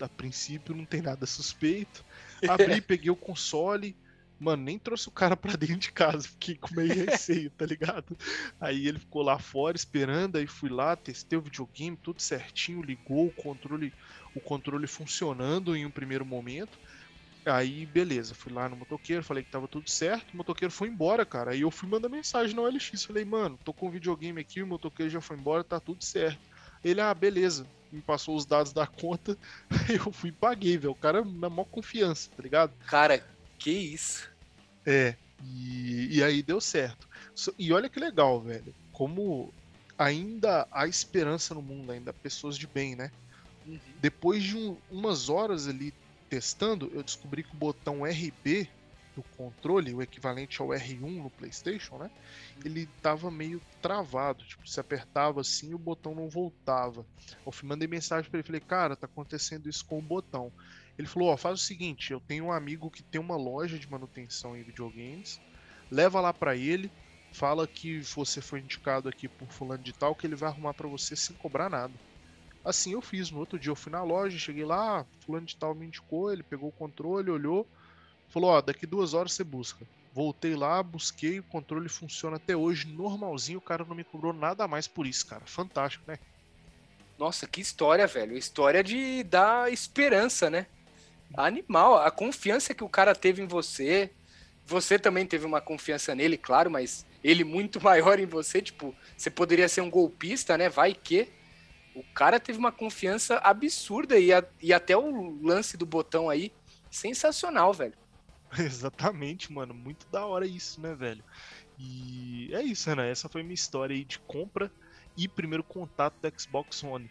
a princípio não tem nada suspeito. Abri, peguei o console, mano, nem trouxe o cara pra dentro de casa, fiquei com meio receio, tá ligado? Aí ele ficou lá fora esperando, aí fui lá, testei o videogame, tudo certinho, ligou o controle, o controle funcionando em um primeiro momento. Aí, beleza, fui lá no motoqueiro, falei que tava tudo certo, o motoqueiro foi embora, cara. Aí eu fui mandar mensagem no OLX, falei, mano, tô com o videogame aqui, o motoqueiro já foi embora, tá tudo certo. Ele, ah, beleza. Me passou os dados da conta, eu fui e paguei, velho. O cara na maior confiança, tá ligado? Cara, que isso? É, e, e aí deu certo. E olha que legal, velho. Como ainda há esperança no mundo, ainda pessoas de bem, né? Uhum. Depois de um, umas horas ali testando, eu descobri que o botão RB do controle, o equivalente ao R1 no PlayStation, né? Ele tava meio travado, tipo, se apertava assim, o botão não voltava. Eu mandei mensagem para ele, falei: "Cara, tá acontecendo isso com o botão". Ele falou: "Ó, oh, faz o seguinte, eu tenho um amigo que tem uma loja de manutenção em videogames, leva lá para ele, fala que você foi indicado aqui por fulano de tal que ele vai arrumar para você sem cobrar nada". Assim eu fiz. No outro dia eu fui na loja, cheguei lá, fulano de tal me indicou, ele pegou o controle, olhou, Falou, ó, daqui duas horas você busca. Voltei lá, busquei, o controle funciona até hoje, normalzinho, o cara não me cobrou nada mais por isso, cara. Fantástico, né? Nossa, que história, velho. História de dar esperança, né? Animal, a confiança que o cara teve em você. Você também teve uma confiança nele, claro, mas ele muito maior em você. Tipo, você poderia ser um golpista, né? Vai que. O cara teve uma confiança absurda e, a, e até o lance do botão aí, sensacional, velho. Exatamente, mano. Muito da hora isso, né, velho? E é isso, né? Essa foi minha história aí de compra e primeiro contato do Xbox One.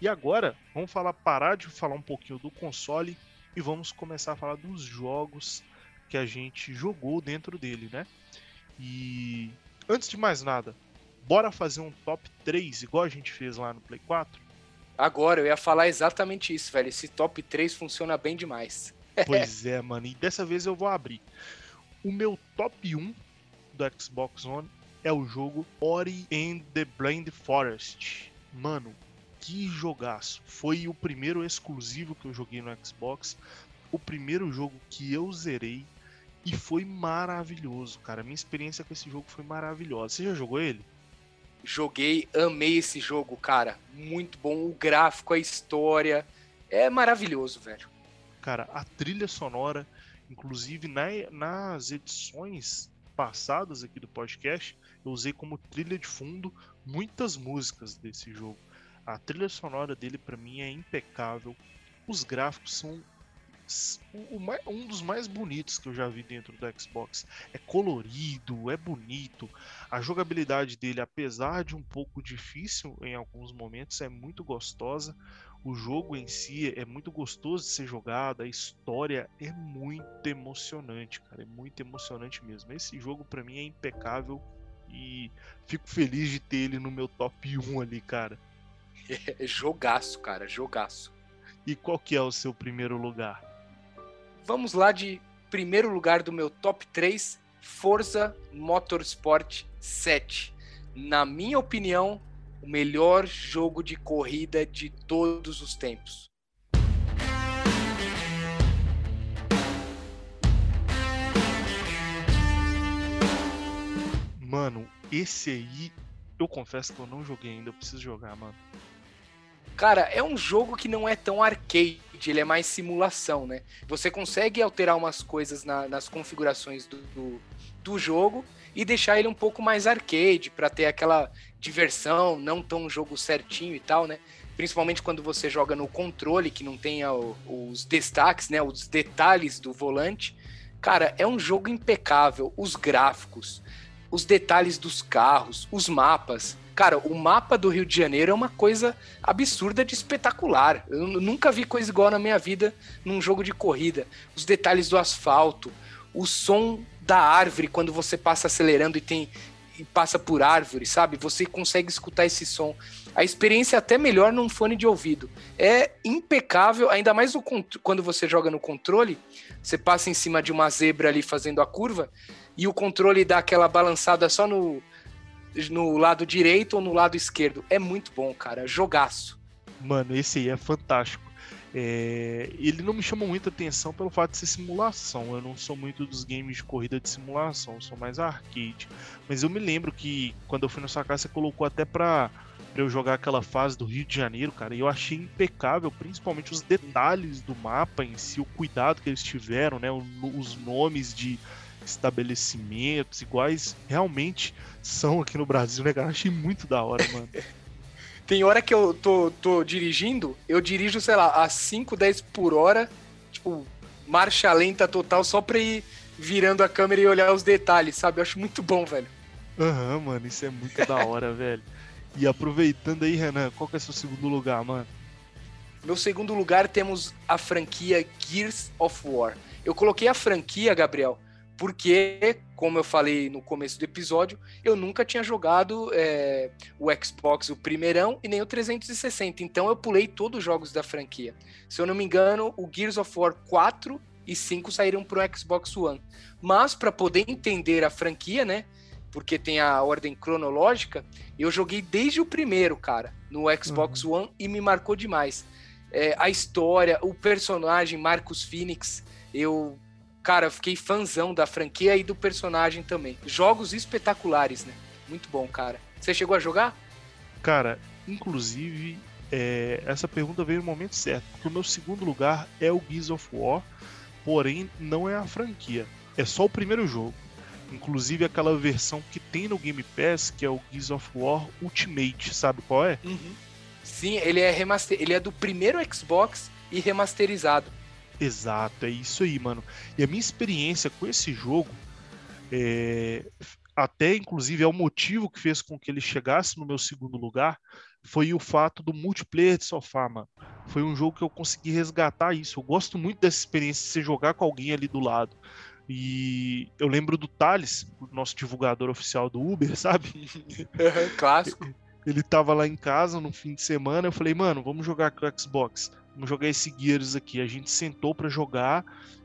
E agora, vamos falar, parar de falar um pouquinho do console e vamos começar a falar dos jogos que a gente jogou dentro dele, né? E antes de mais nada, bora fazer um top 3 igual a gente fez lá no Play 4? Agora, eu ia falar exatamente isso, velho. Esse top 3 funciona bem demais. Pois é, mano. E dessa vez eu vou abrir. O meu top 1 do Xbox One é o jogo Ori and the Blind Forest. Mano, que jogaço. Foi o primeiro exclusivo que eu joguei no Xbox. O primeiro jogo que eu zerei. E foi maravilhoso, cara. Minha experiência com esse jogo foi maravilhosa. Você já jogou ele? Joguei, amei esse jogo, cara. Muito bom. O gráfico, a história. É maravilhoso, velho. Cara, a trilha sonora, inclusive na, nas edições passadas aqui do podcast, eu usei como trilha de fundo muitas músicas desse jogo. A trilha sonora dele para mim é impecável. Os gráficos são um dos mais bonitos que eu já vi dentro do Xbox. É colorido, é bonito. A jogabilidade dele, apesar de um pouco difícil em alguns momentos, é muito gostosa. O jogo em si é muito gostoso de ser jogado, a história é muito emocionante, cara, é muito emocionante mesmo. Esse jogo para mim é impecável e fico feliz de ter ele no meu top 1 ali, cara. É, jogaço, cara, jogaço. E qual que é o seu primeiro lugar? Vamos lá de primeiro lugar do meu top 3, Forza Motorsport 7. Na minha opinião, o melhor jogo de corrida de todos os tempos. Mano, esse aí, eu confesso que eu não joguei ainda, eu preciso jogar, mano. Cara, é um jogo que não é tão arcade, ele é mais simulação, né? Você consegue alterar umas coisas na, nas configurações do, do, do, jogo e deixar ele um pouco mais arcade, para ter aquela diversão, não tão jogo certinho e tal, né? Principalmente quando você joga no controle, que não tem os destaques, né? Os detalhes do volante. Cara, é um jogo impecável. Os gráficos, os detalhes dos carros, os mapas. Cara, o mapa do Rio de Janeiro é uma coisa absurda de espetacular. Eu nunca vi coisa igual na minha vida num jogo de corrida. Os detalhes do asfalto, o som da árvore quando você passa acelerando e tem e passa por árvore, sabe? Você consegue escutar esse som. A experiência é até melhor num fone de ouvido. É impecável, ainda mais quando você joga no controle. Você passa em cima de uma zebra ali fazendo a curva e o controle dá aquela balançada só no, no lado direito ou no lado esquerdo. É muito bom, cara. Jogaço. Mano, esse aí é fantástico. É... ele não me chama muita atenção pelo fato de ser simulação. Eu não sou muito dos games de corrida de simulação, eu sou mais arcade. Mas eu me lembro que quando eu fui na sua casa, você colocou até pra, pra eu jogar aquela fase do Rio de Janeiro, cara. E eu achei impecável, principalmente os detalhes do mapa em si, o cuidado que eles tiveram, né? Os nomes de estabelecimentos iguais realmente são aqui no Brasil, né, cara? Achei muito da hora, mano. Tem hora que eu tô, tô dirigindo, eu dirijo, sei lá, a 5, 10 por hora, tipo, marcha lenta total, só pra ir virando a câmera e olhar os detalhes, sabe? Eu acho muito bom, velho. Aham, uhum, mano, isso é muito da hora, velho. E aproveitando aí, Renan, qual que é seu segundo lugar, mano? Meu segundo lugar temos a franquia Gears of War. Eu coloquei a franquia, Gabriel, porque, como eu falei no começo do episódio, eu nunca tinha jogado é, o Xbox, o primeirão, e nem o 360. Então eu pulei todos os jogos da franquia. Se eu não me engano, o Gears of War 4 e 5 saíram para o Xbox One. Mas para poder entender a franquia, né? Porque tem a ordem cronológica, eu joguei desde o primeiro, cara, no Xbox uhum. One e me marcou demais. É, a história, o personagem Marcus Phoenix, eu cara, eu fiquei fãzão da franquia e do personagem também. Jogos espetaculares, né? Muito bom, cara. Você chegou a jogar? Cara, inclusive, é, essa pergunta veio no momento certo, porque o meu segundo lugar é o Gears of War, porém não é a franquia, é só o primeiro jogo. Inclusive aquela versão que tem no Game Pass, que é o Gears of War Ultimate, sabe qual é? Uhum. Sim, ele é remaster, ele é do primeiro Xbox e remasterizado. Exato, é isso aí, mano. E a minha experiência com esse jogo, é... até inclusive é o motivo que fez com que ele chegasse no meu segundo lugar, foi o fato do multiplayer de sofá, mano. Foi um jogo que eu consegui resgatar isso. Eu gosto muito dessa experiência de você jogar com alguém ali do lado. E eu lembro do Thales, nosso divulgador oficial do Uber, sabe? Clássico. Ele tava lá em casa no fim de semana. Eu falei, mano, vamos jogar com o Xbox. Vamos jogar esse Gears aqui. A gente sentou para jogar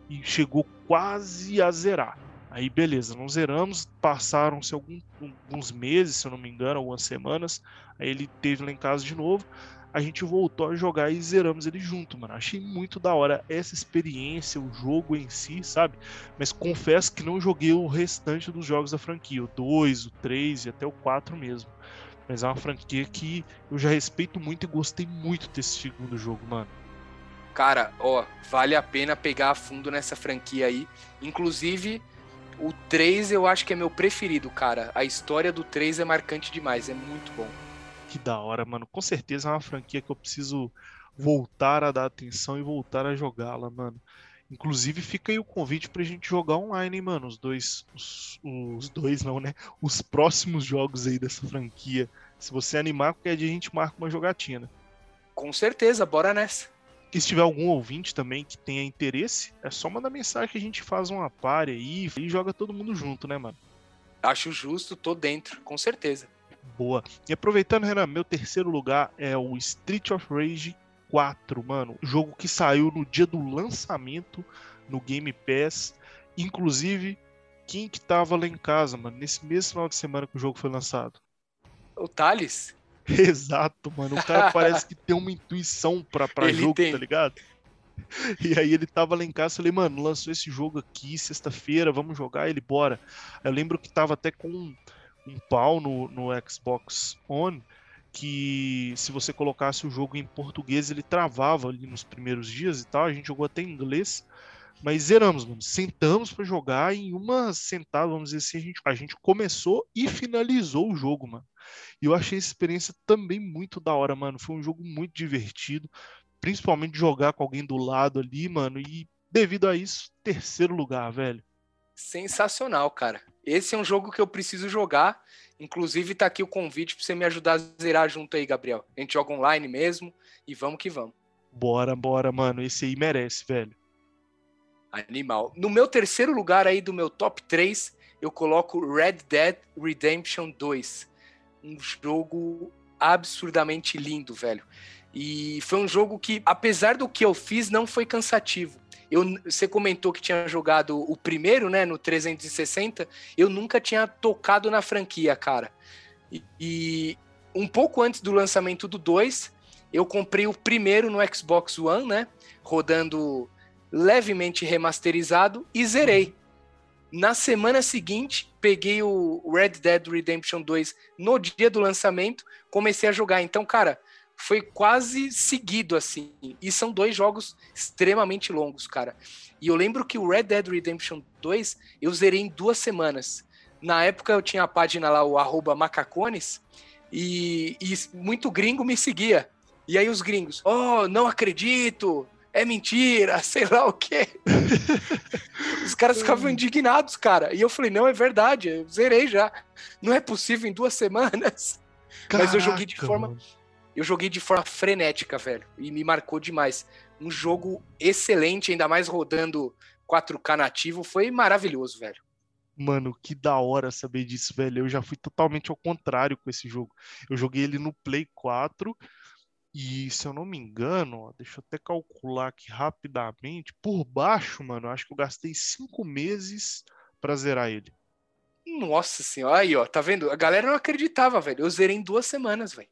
e chegou quase a zerar. Aí beleza, não zeramos, passaram-se algum, alguns meses, se eu não me engano, algumas semanas. Aí ele teve lá em casa de novo. A gente voltou a jogar e zeramos ele junto, mano. Achei muito da hora essa experiência, o jogo em si, sabe? Mas confesso que não joguei o restante dos jogos da franquia, o 2, o 3 e até o 4 mesmo. Mas é uma franquia que eu já respeito muito e gostei muito desse segundo jogo, mano. Cara, ó, vale a pena pegar a fundo nessa franquia aí. Inclusive, o 3 eu acho que é meu preferido, cara. A história do 3 é marcante demais, é muito bom. Que da hora, mano. Com certeza é uma franquia que eu preciso voltar a dar atenção e voltar a jogá-la, mano. Inclusive, fica aí o convite pra gente jogar online, hein, mano. Os dois. Os, os, dois não, né? Os próximos jogos aí dessa franquia. Se você animar, qualquer dia a gente marca uma jogatina. Com certeza, bora nessa. E se tiver algum ouvinte também que tenha interesse, é só mandar mensagem que a gente faz uma pare aí e joga todo mundo junto, né, mano? Acho justo, tô dentro, com certeza. Boa. E aproveitando, Renan, meu terceiro lugar é o Street of Rage 4, mano. Jogo que saiu no dia do lançamento no Game Pass. Inclusive, quem que tava lá em casa, mano, nesse mesmo final de semana que o jogo foi lançado? O Thales? Exato, mano. O cara parece que tem uma intuição pra, pra jogo, tem. tá ligado? E aí ele tava lá em casa, falei, mano, lançou esse jogo aqui sexta-feira, vamos jogar ele, bora. Eu lembro que tava até com um, um pau no, no Xbox One que se você colocasse o jogo em português, ele travava ali nos primeiros dias e tal. A gente jogou até em inglês. Mas zeramos, mano. Sentamos para jogar e em uma sentada, vamos dizer assim, a gente, a gente começou e finalizou o jogo, mano. E eu achei essa experiência também muito da hora, mano. Foi um jogo muito divertido, principalmente jogar com alguém do lado ali, mano. E devido a isso, terceiro lugar, velho. Sensacional, cara. Esse é um jogo que eu preciso jogar. Inclusive, tá aqui o convite para você me ajudar a zerar junto aí, Gabriel. A gente joga online mesmo e vamos que vamos. Bora, bora, mano. Esse aí merece, velho. Animal. No meu terceiro lugar aí do meu top 3, eu coloco Red Dead Redemption 2. Um jogo absurdamente lindo, velho. E foi um jogo que, apesar do que eu fiz, não foi cansativo. Eu, você comentou que tinha jogado o primeiro, né, no 360. Eu nunca tinha tocado na franquia, cara. E, e um pouco antes do lançamento do 2, eu comprei o primeiro no Xbox One, né, rodando levemente remasterizado e zerei. Na semana seguinte, peguei o Red Dead Redemption 2 no dia do lançamento, comecei a jogar. Então, cara, foi quase seguido assim. E são dois jogos extremamente longos, cara. E eu lembro que o Red Dead Redemption 2 eu zerei em duas semanas. Na época eu tinha a página lá, o arroba macacones, e, e muito gringo me seguia. E aí os gringos, oh, não acredito, é mentira, sei lá o quê. Os caras ficavam indignados, cara. E eu falei, não, é verdade, eu zerei já. Não é possível em duas semanas. Caraca, Mas eu joguei de forma. Eu joguei de forma frenética, velho. E me marcou demais. Um jogo excelente, ainda mais rodando 4K nativo. Foi maravilhoso, velho. Mano, que da hora saber disso, velho. Eu já fui totalmente ao contrário com esse jogo. Eu joguei ele no Play 4 e se eu não me engano, ó, deixa eu até calcular aqui rapidamente. Por baixo, mano, acho que eu gastei cinco meses pra zerar ele. Nossa senhora, aí, ó, tá vendo? A galera não acreditava, velho. Eu zerei em duas semanas, velho.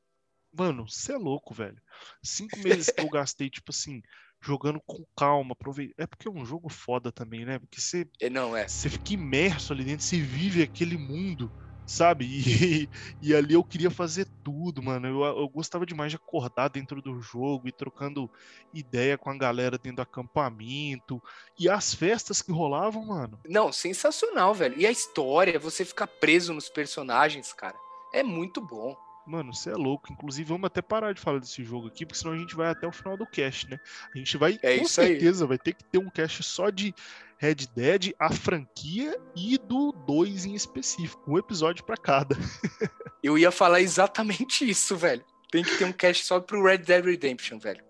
Mano, você é louco, velho. Cinco meses que eu gastei, tipo assim, jogando com calma, aproveitando. É porque é um jogo foda também, né? Porque você. É, não é. Você fica imerso ali dentro, você vive aquele mundo sabe? E, e ali eu queria fazer tudo, mano. Eu, eu gostava demais de acordar dentro do jogo e trocando ideia com a galera dentro do acampamento. E as festas que rolavam, mano. Não, sensacional, velho. E a história, você ficar preso nos personagens, cara. É muito bom. Mano, você é louco. Inclusive, vamos até parar de falar desse jogo aqui, porque senão a gente vai até o final do cast, né? A gente vai, é com certeza, aí. vai ter que ter um cast só de Red Dead, a franquia e do 2 em específico. Um episódio para cada. Eu ia falar exatamente isso, velho. Tem que ter um cast só pro Red Dead Redemption, velho.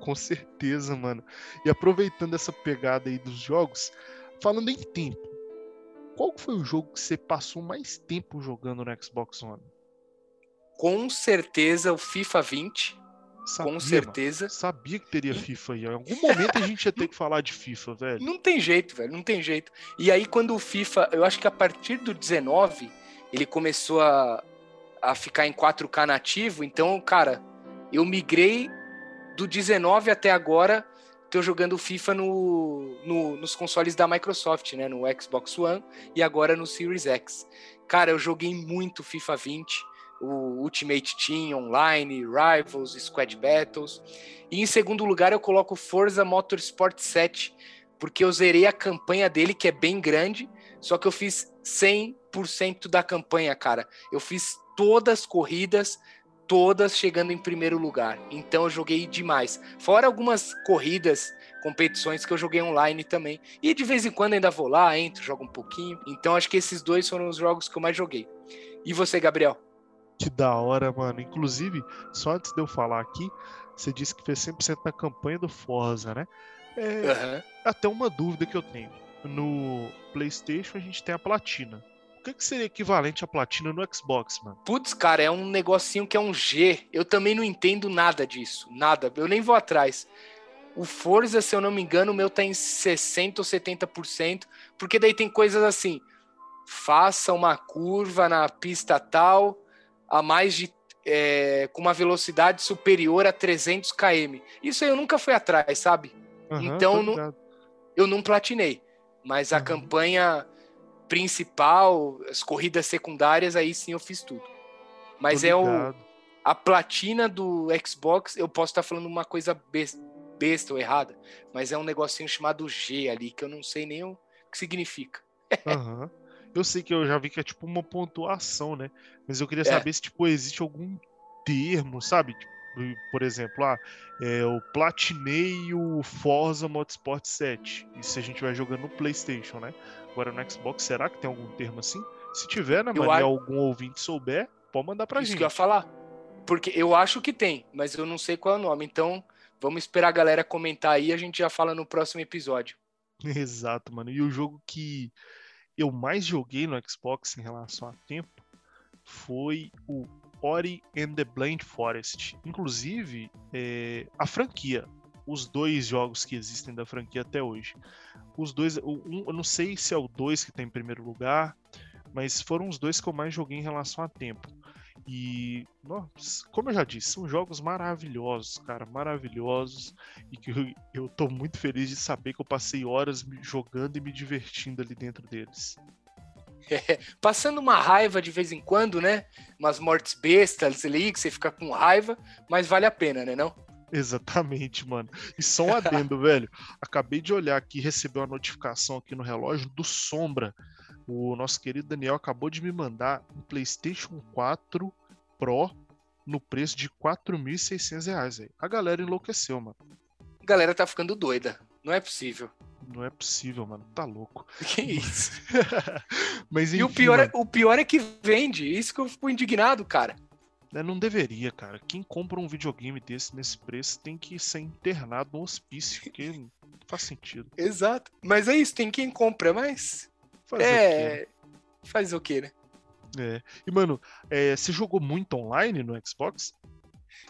Com certeza, mano. E aproveitando essa pegada aí dos jogos, falando em tempo, qual foi o jogo que você passou mais tempo jogando no Xbox One? Com certeza o FIFA 20. Sabia, com certeza. Mano. Sabia que teria FIFA aí. Em algum momento a gente ia ter que falar de FIFA, velho. Não tem jeito, velho. Não tem jeito. E aí, quando o FIFA, eu acho que a partir do 19, ele começou a, a ficar em 4K nativo. Então, cara, eu migrei do 19 até agora. Tô jogando FIFA no, no, nos consoles da Microsoft, né? No Xbox One e agora no Series X. Cara, eu joguei muito FIFA 20 o Ultimate Team Online, Rivals, Squad Battles. E em segundo lugar eu coloco Forza Motorsport 7, porque eu zerei a campanha dele, que é bem grande, só que eu fiz 100% da campanha, cara. Eu fiz todas as corridas, todas chegando em primeiro lugar. Então eu joguei demais. Fora algumas corridas, competições que eu joguei online também. E de vez em quando ainda vou lá, entro, jogo um pouquinho. Então acho que esses dois foram os jogos que eu mais joguei. E você, Gabriel? Que da hora, mano. Inclusive, só antes de eu falar aqui, você disse que fez 100% na campanha do Forza, né? É, uhum. Até uma dúvida que eu tenho. No PlayStation a gente tem a platina. O que, que seria equivalente à platina no Xbox, mano? Putz, cara, é um negocinho que é um G. Eu também não entendo nada disso. Nada. Eu nem vou atrás. O Forza, se eu não me engano, o meu tá em 60% ou 70%. Porque daí tem coisas assim. Faça uma curva na pista tal a mais de é, com uma velocidade superior a 300 km. Isso aí eu nunca fui atrás, sabe? Uhum, então não, eu não platinei, mas a uhum. campanha principal, as corridas secundárias, aí sim eu fiz tudo. Mas é o a platina do Xbox, eu posso estar falando uma coisa besta, besta ou errada, mas é um negocinho chamado G ali, que eu não sei nem o que significa. Aham. Eu sei que eu já vi que é tipo uma pontuação, né? Mas eu queria É. saber se tipo existe algum termo, sabe? Tipo, por exemplo, ah, é, eu platinei o Forza Motorsport 7. Isso a gente vai jogando no PlayStation, né? Agora no Xbox, será que tem algum termo assim? Se tiver, né, mano, acho- algum ouvinte souber, pode mandar pra Isso gente. que eu ia falar. Porque eu acho que tem, mas eu não sei qual é o nome. Então, vamos esperar a galera comentar aí, a gente já fala no próximo episódio. Exato, mano. E o jogo que eu mais joguei no Xbox em relação a tempo foi o Ori and the Blind Forest. Inclusive, é, a franquia, os dois jogos que existem da franquia até hoje. Os dois, um, eu não sei se é o 2 que está em primeiro lugar, mas foram os dois que eu mais joguei em relação a tempo. E, nossa, como eu já disse, são jogos maravilhosos, cara, maravilhosos. E que eu, eu tô muito feliz de saber que eu passei horas me- jogando e me divertindo ali dentro deles. Passando uma raiva de vez em quando, né? Umas mortes bestas ali, que você fica com raiva, mas vale a pena, né não? Exatamente, mano. E só um adendo, velho. Acabei de olhar aqui, recebeu uma notificação aqui no relógio do Sombra. O nosso querido Daniel acabou de me mandar um PlayStation 4 Pro no preço de 4.600 reais. aí. A galera enlouqueceu, mano. A galera tá ficando doida. Não é possível. Não é possível, mano. Tá louco. Que isso? Mas E o enfim, pior, é, o pior é que vende. Isso que eu fico indignado, cara. né, não deveria, cara. Quem compra um videogame desse nesse preço tem que ser internado no hospício, porque não faz sentido. Exato. Mas é isso, tem quem compra, mas. Fazer né? é. Fazer o quê, né? É. E, mano, é, você jogou muito online no Xbox?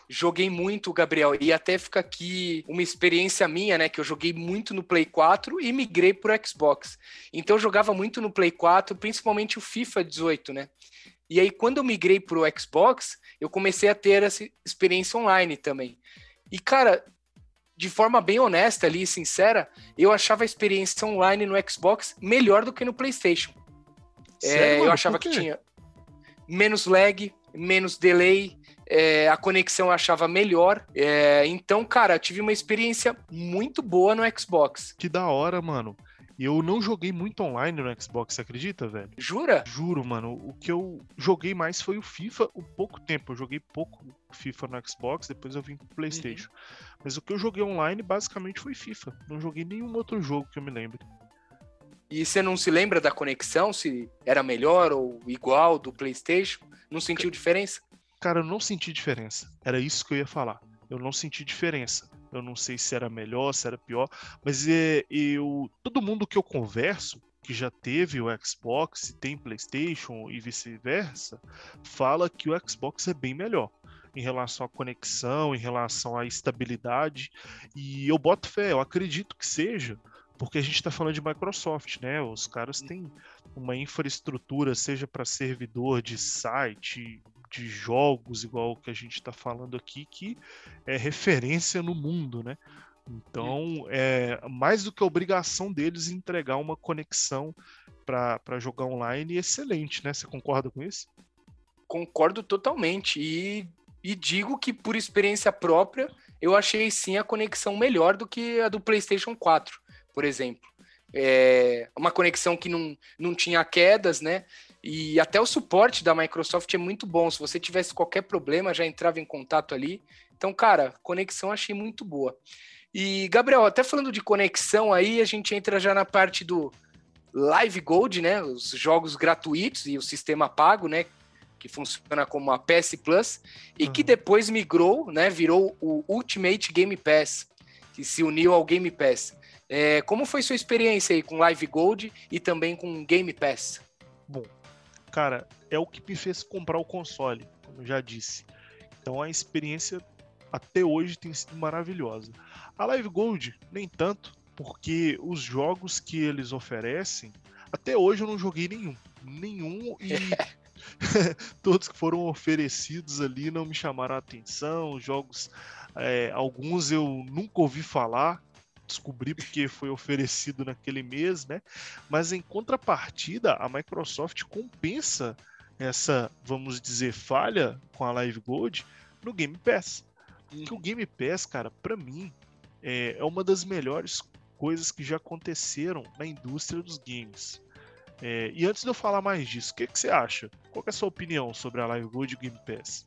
Joguei muito, Gabriel, e até fica aqui uma experiência minha, né? Que eu joguei muito no Play 4 e migrei pro Xbox. Então eu jogava muito no Play 4, principalmente o FIFA 18, né? E aí, quando eu migrei pro Xbox, eu comecei a ter essa experiência online também. E, cara, de forma bem honesta ali, sincera, eu achava a experiência online no Xbox melhor do que no PlayStation. É, Sério, mano? eu achava que tinha menos lag, menos delay, é, a conexão eu achava melhor. É, então, cara, eu tive uma experiência muito boa no Xbox. Que da hora, mano. Eu não joguei muito online no Xbox, você acredita, velho? Jura? Juro, mano. O que eu joguei mais foi o FIFA, o pouco tempo. Eu joguei pouco FIFA no Xbox, depois eu vim pro PlayStation. Mas o que eu joguei online basicamente foi FIFA. Não joguei nenhum outro jogo que eu me lembre. E você não se lembra da conexão, se era melhor ou igual do PlayStation? Não sentiu diferença? Cara, eu não senti diferença. Era isso que eu ia falar. Eu não senti diferença. Eu não sei se era melhor, se era pior, mas é, eu, todo mundo que eu converso que já teve o Xbox e tem PlayStation e vice-versa, fala que o Xbox é bem melhor em relação à conexão, em relação à estabilidade. E eu boto fé, eu acredito que seja, porque a gente está falando de Microsoft, né? Os caras têm uma infraestrutura, seja para servidor de site, de jogos, igual o que a gente está falando aqui, que é referência no mundo, né? Então, é mais do que a obrigação deles entregar uma conexão para jogar online excelente, né? Você concorda com isso? Concordo totalmente. E, e digo que, por experiência própria, eu achei sim a conexão melhor do que a do PlayStation 4, por exemplo. É uma conexão que não, não tinha quedas, né? E até o suporte da Microsoft é muito bom. Se você tivesse qualquer problema, já entrava em contato ali. Então, cara, conexão achei muito boa. E, Gabriel, até falando de conexão aí, a gente entra já na parte do Live Gold, né? Os jogos gratuitos e o sistema pago, né? Que funciona como a PS Plus, e que Uhum. depois migrou, né? Virou o Ultimate Game Pass, que se uniu ao Game Pass. É, como foi sua experiência aí com Live Gold e também com Game Pass? Bom, cara, é o que me fez comprar o console, como eu já disse. Então a experiência até hoje tem sido maravilhosa. A Live Gold, nem tanto, porque os jogos que eles oferecem, até hoje eu não joguei nenhum. Nenhum e todos que foram oferecidos ali não me chamaram a atenção. Jogos, é, alguns eu nunca ouvi falar, descobri porque foi oferecido naquele mês, né? Mas em contrapartida, a Microsoft compensa essa, vamos dizer, falha com a Live Gold no Game Pass. Que o Game Pass, cara, pra mim, é, é uma das melhores coisas que já aconteceram na indústria dos games. É, e antes de eu falar mais disso, o que, que você acha? Qual é a sua opinião sobre a Live Gold e o Game Pass?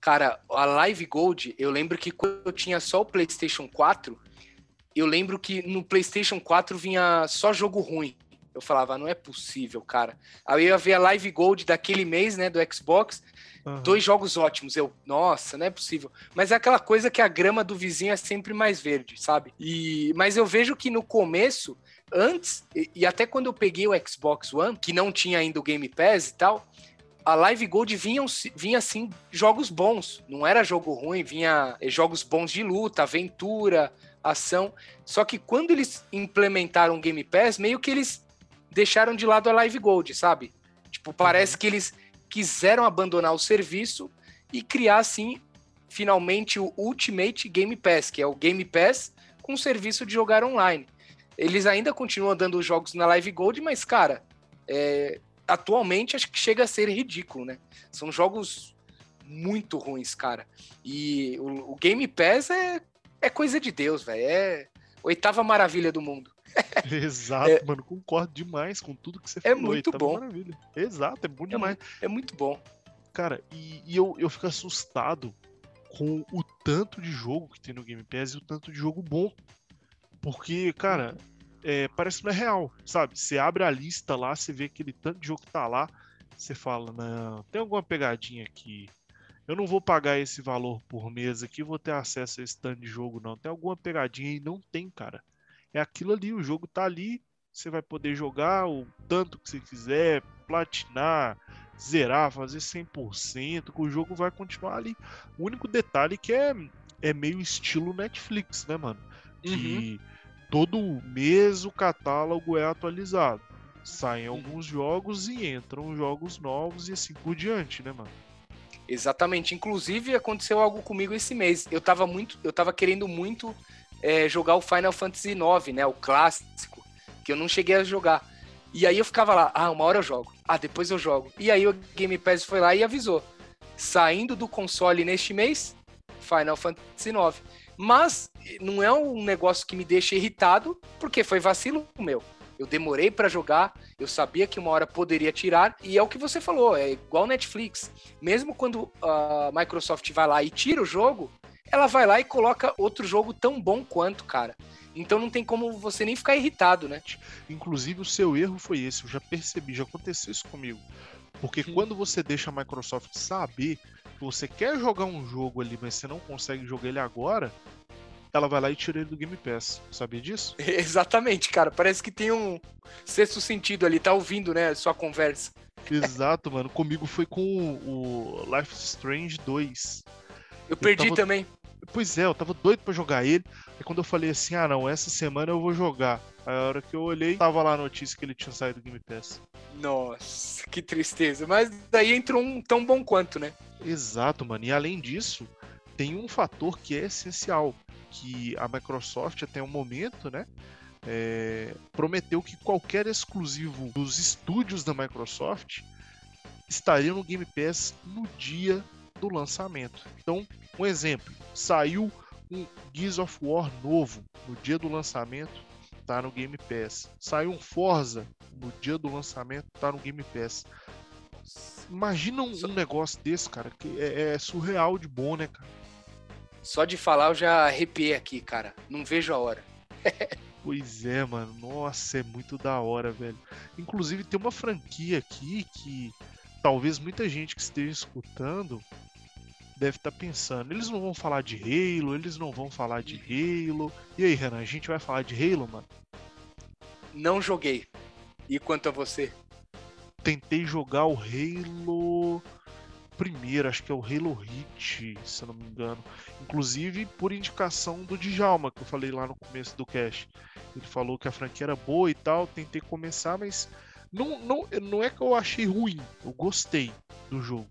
Cara, a Live Gold, eu lembro que quando eu tinha só o PlayStation 4, eu lembro que no PlayStation 4 vinha só jogo ruim. Eu falava, não é possível, cara. Aí eu ia ver a Live Gold daquele mês, né, do Xbox, uhum. dois jogos ótimos. Eu, nossa, não é possível. Mas é aquela coisa que a grama do vizinho é sempre mais verde, sabe? E, mas eu vejo que no começo, antes, e, e até quando eu peguei o Xbox One, que não tinha ainda o Game Pass e tal, a Live Gold vinha, vinha assim jogos bons, não era jogo ruim, vinha eh, jogos bons de luta, aventura, ação. Só que quando eles implementaram o Game Pass, meio que eles deixaram de lado a Live Gold, sabe? Tipo, parece uhum. que eles quiseram abandonar o serviço e criar, assim, finalmente o Ultimate Game Pass, que é o Game Pass com serviço de jogar online. Eles ainda continuam dando os jogos na Live Gold, mas, cara, é, atualmente acho que chega a ser ridículo, né? São jogos muito ruins, cara. E o, o Game Pass é, é coisa de Deus, velho. É oitava maravilha do mundo. Exato, é, mano, concordo demais com tudo que você é falou. É muito bom. Maravilha. Exato, é bom é demais. É, é muito bom. Cara, e, e, eu, eu fico assustado com o tanto de jogo que tem no Game Pass e o tanto de jogo bom. Porque, cara, é, parece que não é real, sabe? Você abre a lista lá, você vê aquele tanto de jogo que tá lá, você fala, não, tem alguma pegadinha aqui. Eu não vou pagar esse valor por mês aqui, vou ter acesso a esse tanto de jogo, não. Tem alguma pegadinha e não tem, cara é aquilo ali, o jogo tá ali, você vai poder jogar o tanto que você quiser, platinar, zerar, fazer 100%, que o jogo vai continuar ali. O único detalhe que é, é meio estilo Netflix, né, mano? Que uhum. Todo mês o catálogo é atualizado. Saem uhum. alguns jogos e entram jogos novos e assim por diante, né, mano? Exatamente. Inclusive aconteceu algo comigo esse mês. Eu tava muito, eu tava querendo muito é, jogar o Final Fantasy IX, né? O clássico, que eu não cheguei a jogar. E aí eu ficava lá, ah, uma hora eu jogo, ah, depois eu jogo. E aí o Game Pass foi lá e avisou. Saindo do console neste mês, Final Fantasy IX. Mas não é um negócio que me deixa irritado, porque foi vacilo meu. Eu demorei para jogar, eu sabia que uma hora poderia tirar, e é o que você falou, é igual Netflix. Mesmo quando a Microsoft vai lá e tira o jogo, ela vai lá e coloca outro jogo tão bom quanto, cara. Então não tem como você nem ficar irritado, né? Inclusive o seu erro foi esse, eu já percebi, já aconteceu isso comigo. Porque hum. quando você deixa a Microsoft saber você quer jogar um jogo ali, mas você não consegue jogar ele agora, ela vai lá e tira ele do Game Pass. Sabia disso? Exatamente, cara. Parece que tem um sexto sentido ali, tá ouvindo, né, sua conversa. Exato, mano. Comigo foi com o Life is Strange 2. Eu perdi eu tava... também. Pois é, eu tava doido para jogar ele. E quando eu falei assim, ah não, essa semana eu vou jogar. Aí a hora que eu olhei, tava lá a notícia que ele tinha saído do Game Pass. Nossa, que tristeza. Mas daí entrou um tão bom quanto, né? Exato, mano. E além disso, tem um fator que é essencial. Que a Microsoft, até o momento, né? É, prometeu que qualquer exclusivo dos estúdios da Microsoft estaria no Game Pass no dia do lançamento. Então, um exemplo, saiu um Gears of War novo no dia do lançamento, tá no Game Pass. Saiu um Forza no dia do lançamento, tá no Game Pass. Imagina um, um negócio desse, cara, que é, é, surreal de bom, né, cara? Só de falar eu já arrepiei aqui, cara. Não vejo a hora. pois é, mano. Nossa, é muito da hora, velho. Inclusive tem uma franquia aqui que talvez muita gente que esteja escutando deve estar tá pensando, eles não vão falar de Halo, eles não vão falar de Halo. E aí, Renan, a gente vai falar de Halo, mano? Não joguei. E quanto a você? Tentei jogar o Halo primeiro, acho que é o Halo Hit, se eu não me engano. Inclusive por indicação do Djalma, que eu falei lá no começo do cast. Ele falou que a franquia era boa e tal, tentei começar, mas não, não, não é que eu achei ruim, eu gostei do jogo.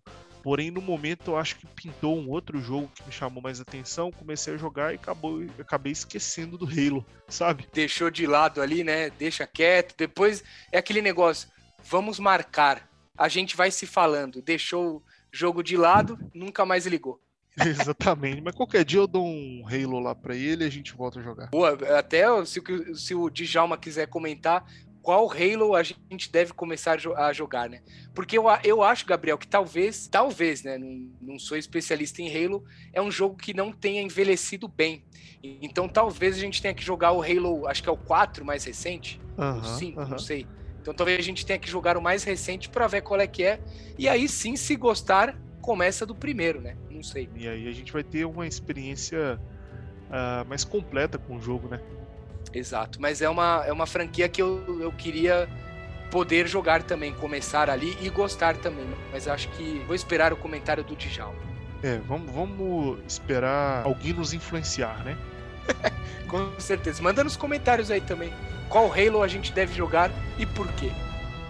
Porém, no momento eu acho que pintou um outro jogo que me chamou mais atenção, comecei a jogar e acabou, acabei esquecendo do Halo, sabe? Deixou de lado ali, né? Deixa quieto. Depois é aquele negócio, vamos marcar. A gente vai se falando. Deixou o jogo de lado, nunca mais ligou. Exatamente. Mas qualquer dia eu dou um Halo lá pra ele e a gente volta a jogar. Boa, até se, se o Djalma quiser comentar qual Halo a gente deve começar a jo- a jogar, né? Porque eu, eu acho, Gabriel, que talvez, talvez, né? Não, não sou especialista em Halo, é um jogo que não tenha envelhecido bem. Então talvez a gente tenha que jogar o Halo, acho que é o 4 mais recente, o Aham, 5, aham. não sei. Então talvez a gente tenha que jogar o mais recente pra ver qual é que é. E aí sim, se gostar, começa do primeiro, né? Não sei. E aí a gente vai ter uma experiência ah, mais completa com o jogo, né? Exato, mas é uma, é uma franquia que eu, eu queria poder jogar também, começar ali e gostar também. Mas acho que vou esperar o comentário do Djalma. É, vamos, vamos esperar alguém nos influenciar, né? Com certeza. Manda nos comentários aí também qual Halo a gente deve jogar e por quê.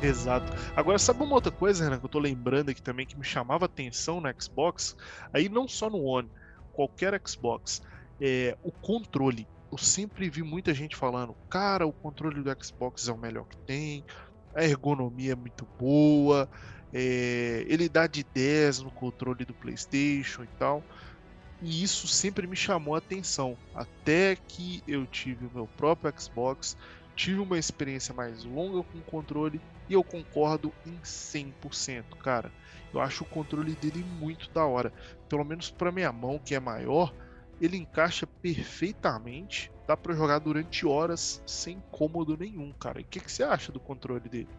Exato. Agora, sabe uma outra coisa, Renan, que eu tô lembrando aqui também que me chamava atenção no Xbox? Aí não só no One, qualquer Xbox, é o controle. Eu sempre vi muita gente falando, cara, o controle do Xbox é o melhor que tem, a ergonomia é muito boa, é, ele dá de 10 no controle do PlayStation e tal. E isso sempre me chamou a atenção. Até que eu tive o meu próprio Xbox, tive uma experiência mais longa com o controle e eu concordo em 100%, cara. Eu acho o controle dele muito da hora. Pelo menos para minha mão, que é maior, ele encaixa perfeitamente. Dá para jogar durante horas sem incômodo nenhum, cara. E o que, que você acha do controle dele?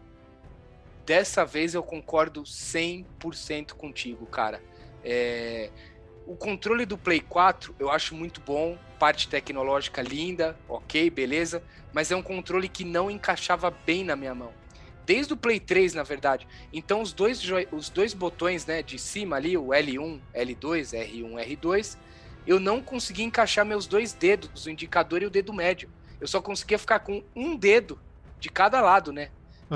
Dessa vez eu concordo 100% contigo, cara. É, O controle do Play 4 eu acho muito bom, parte tecnológica linda, ok, beleza, mas é um controle que não encaixava bem na minha mão. Desde o Play 3, na verdade. Então os dois, os dois botões né, de cima ali, o L1, L2, R1, R2, eu não conseguia encaixar meus dois dedos, o indicador e o dedo médio. Eu só conseguia ficar com um dedo de cada lado, né?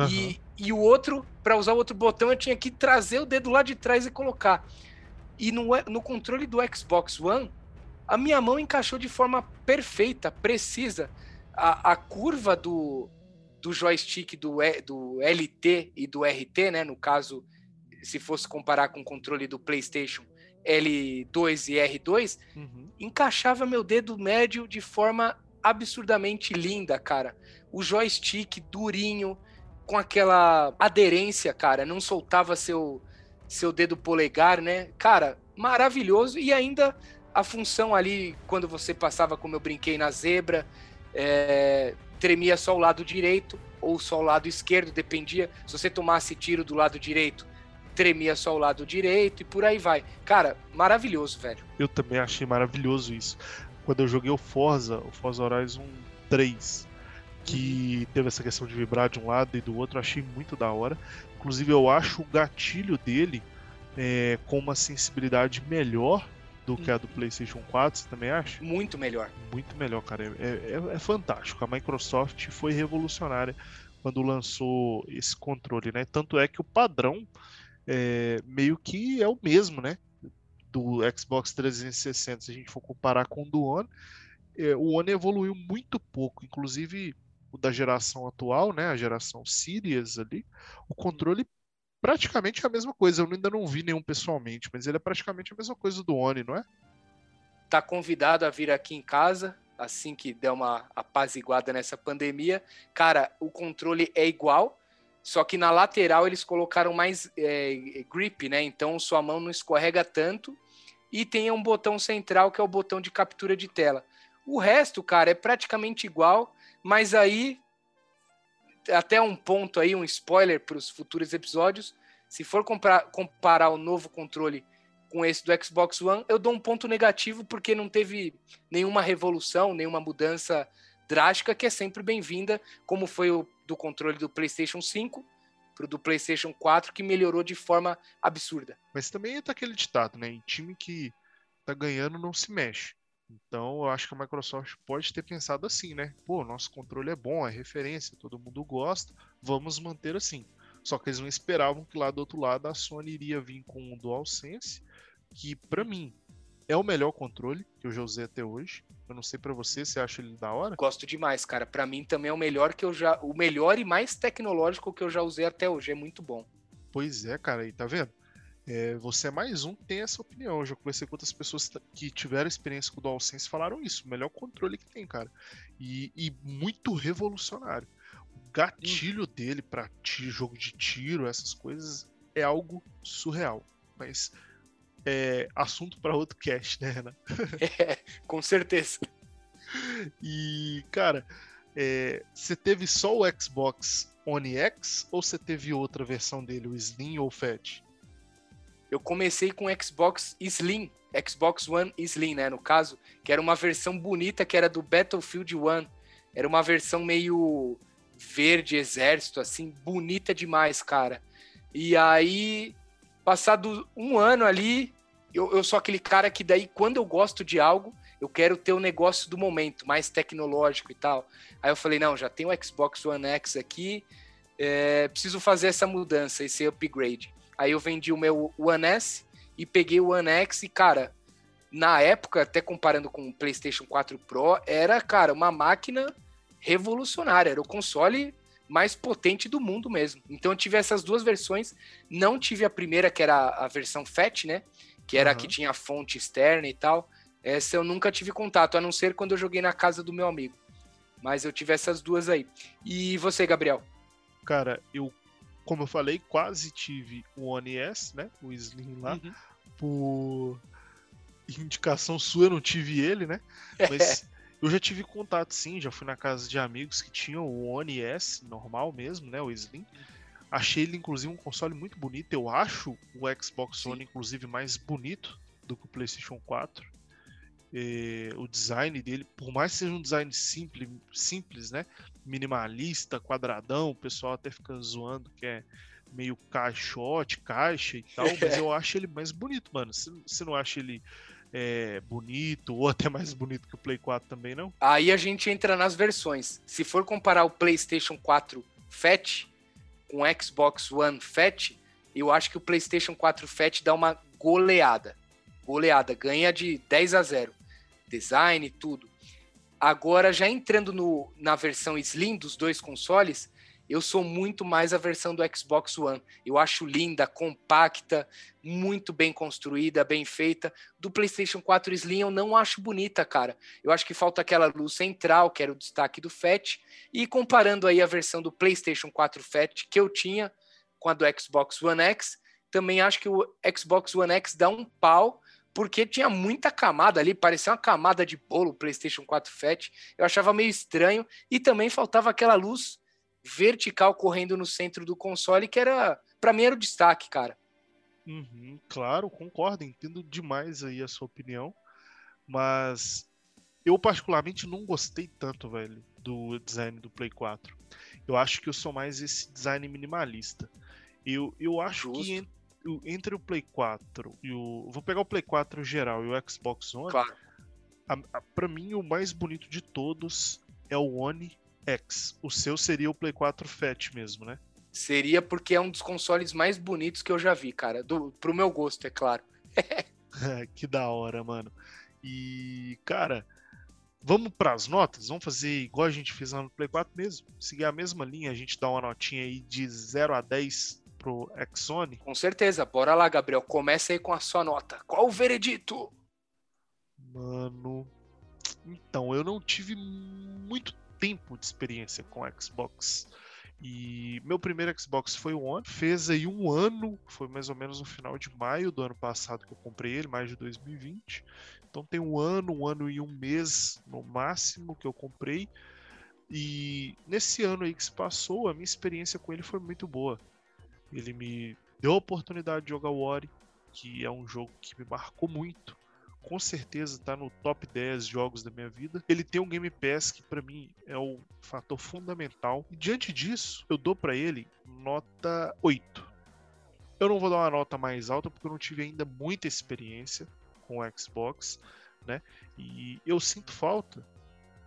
E, e o outro, para usar o outro botão, eu tinha que trazer o dedo lá de trás e colocar. E no, no controle do Xbox One, a minha mão encaixou de forma perfeita, precisa. A, a curva do, do joystick do, do LT e do RT, né? No caso, se fosse comparar com o controle do PlayStation L2 e R2, Uhum. encaixava meu dedo médio de forma absurdamente linda, cara. O joystick durinho, com aquela aderência, cara, não soltava seu seu dedo polegar, né? Cara, maravilhoso e ainda a função ali quando você passava como eu brinquei na zebra, é, tremia só o lado direito ou só o lado esquerdo, dependia. Se você tomasse tiro do lado direito, tremia só o lado direito e por aí vai. Cara, maravilhoso, velho. Eu também achei maravilhoso isso. Quando eu joguei o Forza, o Forza Horizon 3, que teve essa questão de vibrar de um lado e do outro, achei muito da hora. Inclusive, eu acho o gatilho dele é, com uma sensibilidade melhor do que a do PlayStation 4, você também acha? Muito melhor. Muito melhor, cara. É, é- é fantástico. A Microsoft foi revolucionária quando lançou esse controle, né? Tanto é que o padrão é, meio que é o mesmo, né? Do Xbox 360. Se a gente for comparar com o do One, é, o One evoluiu muito pouco. Inclusive, o da geração atual, né? A geração Series ali, o controle praticamente é a mesma coisa. Eu ainda não vi nenhum pessoalmente, mas ele é praticamente a mesma coisa do One, não é? Tá convidado a vir aqui em casa assim que der uma apaziguada nessa pandemia. Cara, o controle é igual, só que na lateral eles colocaram mais é, grip, né? Então sua mão não escorrega tanto. E tem um botão central que é o botão de captura de tela. O resto, cara, é praticamente igual, mas aí até um ponto aí, um spoiler para os futuros episódios. Se for comprar, comparar o novo controle com esse do Xbox One, eu dou um ponto negativo porque não teve nenhuma revolução, nenhuma mudança drástica, que é sempre bem-vinda, como foi o do controle do PlayStation 5 pro do PlayStation 4, que melhorou de forma absurda. Mas também tá aquele ditado, né? Em time que tá ganhando não se mexe. Então eu acho que a Microsoft pode ter pensado assim, né? Pô, nosso controle é bom, é referência, todo mundo gosta, vamos manter assim. Só que eles não esperavam que lá do outro lado a Sony iria vir com um DualSense, que pra mim é o melhor controle que eu já usei até hoje. Eu não sei pra você, você acha ele da hora? Gosto demais, cara. Para mim também é o melhor que eu já, o melhor e mais tecnológico que eu já usei até hoje. É muito bom. Pois é, cara, aí tá vendo? É, você é mais um que tem essa opinião. Eu já conversei com outras pessoas que tiveram experiência com o DualSense falaram isso. O melhor controle que tem, cara. E, e muito revolucionário. O gatilho dele para jogo de tiro, essas coisas, é algo surreal. Mas é assunto para outro cast, né, Renan? É, com certeza. E, cara, é, você teve só o Xbox One X ou você teve outra versão dele, o Slim ou o Fat? Eu comecei com o Xbox Slim, Xbox One Slim, né, no caso, que era uma versão bonita que era do Battlefield One. Era uma versão meio verde exército, assim, bonita demais, cara. E aí, passado um ano ali, eu, eu sou aquele cara que daí, quando eu gosto de algo, eu quero ter o negócio do momento, mais tecnológico e tal. Aí eu falei, não, já tem o Xbox One X aqui, é, preciso fazer essa mudança, esse upgrade. Aí eu vendi o meu One S e peguei o One X e, cara, na época, até comparando com o PlayStation 4 Pro, era, cara, uma máquina revolucionária, era o console mais potente do mundo mesmo. Então eu tive essas duas versões, não tive a primeira, que era a versão FAT, né? Que era uhum. a que tinha fonte externa e tal. Essa eu nunca tive contato, a não ser quando eu joguei na casa do meu amigo. Mas eu tive essas duas aí. E você, Gabriel? Cara, eu, como eu falei, quase tive o One S, né? O Slim lá. Uhum. Por indicação sua, eu não tive ele, né? Mas eu já tive contato, sim. Já fui na casa de amigos que tinham o One S, normal mesmo, né? O Slim. Achei ele, inclusive, um console muito bonito. Eu acho o Xbox. One, inclusive, mais bonito do que o PlayStation 4 eh, o design dele, por mais que seja um design simples, simples, né? Minimalista, quadradão, o pessoal até fica zoando que é meio caixote, caixa e tal, mas eu acho ele mais bonito, mano. Você não acha ele é, bonito ou até mais bonito que o Play 4 também, não? Aí a gente entra nas versões. Se for comparar o PlayStation 4 Fat com o Xbox One Fat, eu acho que o PlayStation 4 Fat dá uma goleada. Goleada, ganha de 10 a 0 design, tudo. Agora, já entrando no, na versão Slim dos dois consoles, eu sou muito mais a versão do Xbox One. Eu acho linda, compacta, muito bem construída, bem feita. Do PlayStation 4 Slim eu não acho bonita, cara. Eu acho que falta aquela luz central, que era o destaque do Fat. E comparando aí a versão do PlayStation 4 Fat que eu tinha com a do Xbox One X, também acho que o Xbox One X dá um pau porque tinha muita camada ali, parecia uma camada de bolo PlayStation 4 Fat. Eu achava meio estranho e também faltava aquela luz vertical correndo no centro do console que era, para mim era o destaque, cara. Uhum, claro, concordo, entendo demais aí a sua opinião, mas eu particularmente não gostei tanto, velho, do design do Play 4. Eu acho que eu sou mais esse design minimalista. Eu, eu acho Justo. que entre o Play 4 e o. Vou pegar o Play 4 geral e o Xbox One. Claro. A, a, pra mim, o mais bonito de todos é o One X. O seu seria o Play 4 Fat mesmo, né? Seria porque é um dos consoles mais bonitos que eu já vi, cara. Do, pro meu gosto, é claro. que da hora, mano. E, cara, vamos para as notas? Vamos fazer igual a gente fez lá no Play 4 mesmo? Seguir a mesma linha, a gente dá uma notinha aí de 0 a 10 pro Exone? Com certeza. Bora lá, Gabriel. Começa aí com a sua nota. Qual o veredito? Mano. Então, eu não tive muito tempo de experiência com Xbox. E meu primeiro Xbox foi o One. Fez aí um ano, foi mais ou menos no final de maio do ano passado que eu comprei ele, mais de 2020. Então tem um ano, um ano e um mês no máximo que eu comprei. E nesse ano aí que se passou, a minha experiência com ele foi muito boa. Ele me deu a oportunidade de jogar Ori, que é um jogo que me marcou muito. Com certeza está no top 10 jogos da minha vida. Ele tem um Game Pass que para mim é o fator fundamental. E diante disso, eu dou para ele nota 8. Eu não vou dar uma nota mais alta porque eu não tive ainda muita experiência com o Xbox, né? E eu sinto falta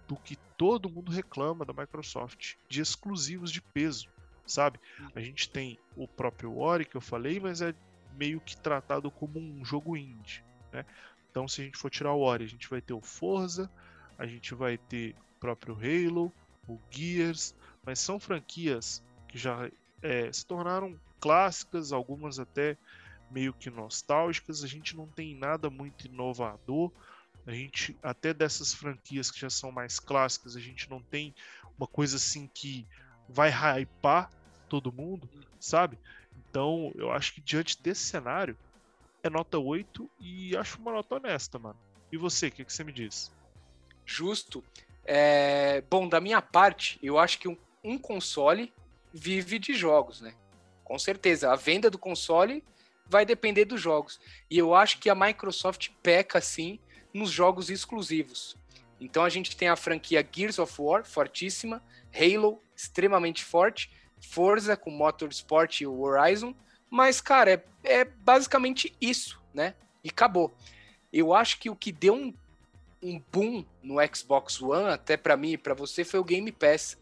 do que todo mundo reclama da Microsoft, de exclusivos de peso sabe? A gente tem o próprio Ori que eu falei, mas é meio que tratado como um jogo indie, né? Então, se a gente for tirar o Ori, a gente vai ter o Forza, a gente vai ter o próprio Halo, o Gears, mas são franquias que já é, se tornaram clássicas, algumas até meio que nostálgicas, a gente não tem nada muito inovador. A gente, até dessas franquias que já são mais clássicas, a gente não tem uma coisa assim que vai hypar todo mundo, sabe? Então, eu acho que diante desse cenário, é nota 8 e acho uma nota honesta, mano. E você, o que, que você me diz? Justo. É... Bom, da minha parte, eu acho que um, um console vive de jogos, né? Com certeza. A venda do console vai depender dos jogos. E eu acho que a Microsoft peca, sim, nos jogos exclusivos. Então a gente tem a franquia Gears of War, fortíssima, Halo, extremamente forte, Forza com Motorsport e Horizon, mas, cara, é, é basicamente isso, né? E acabou. Eu acho que o que deu um, um boom no Xbox One, até para mim e para você, foi o Game Pass.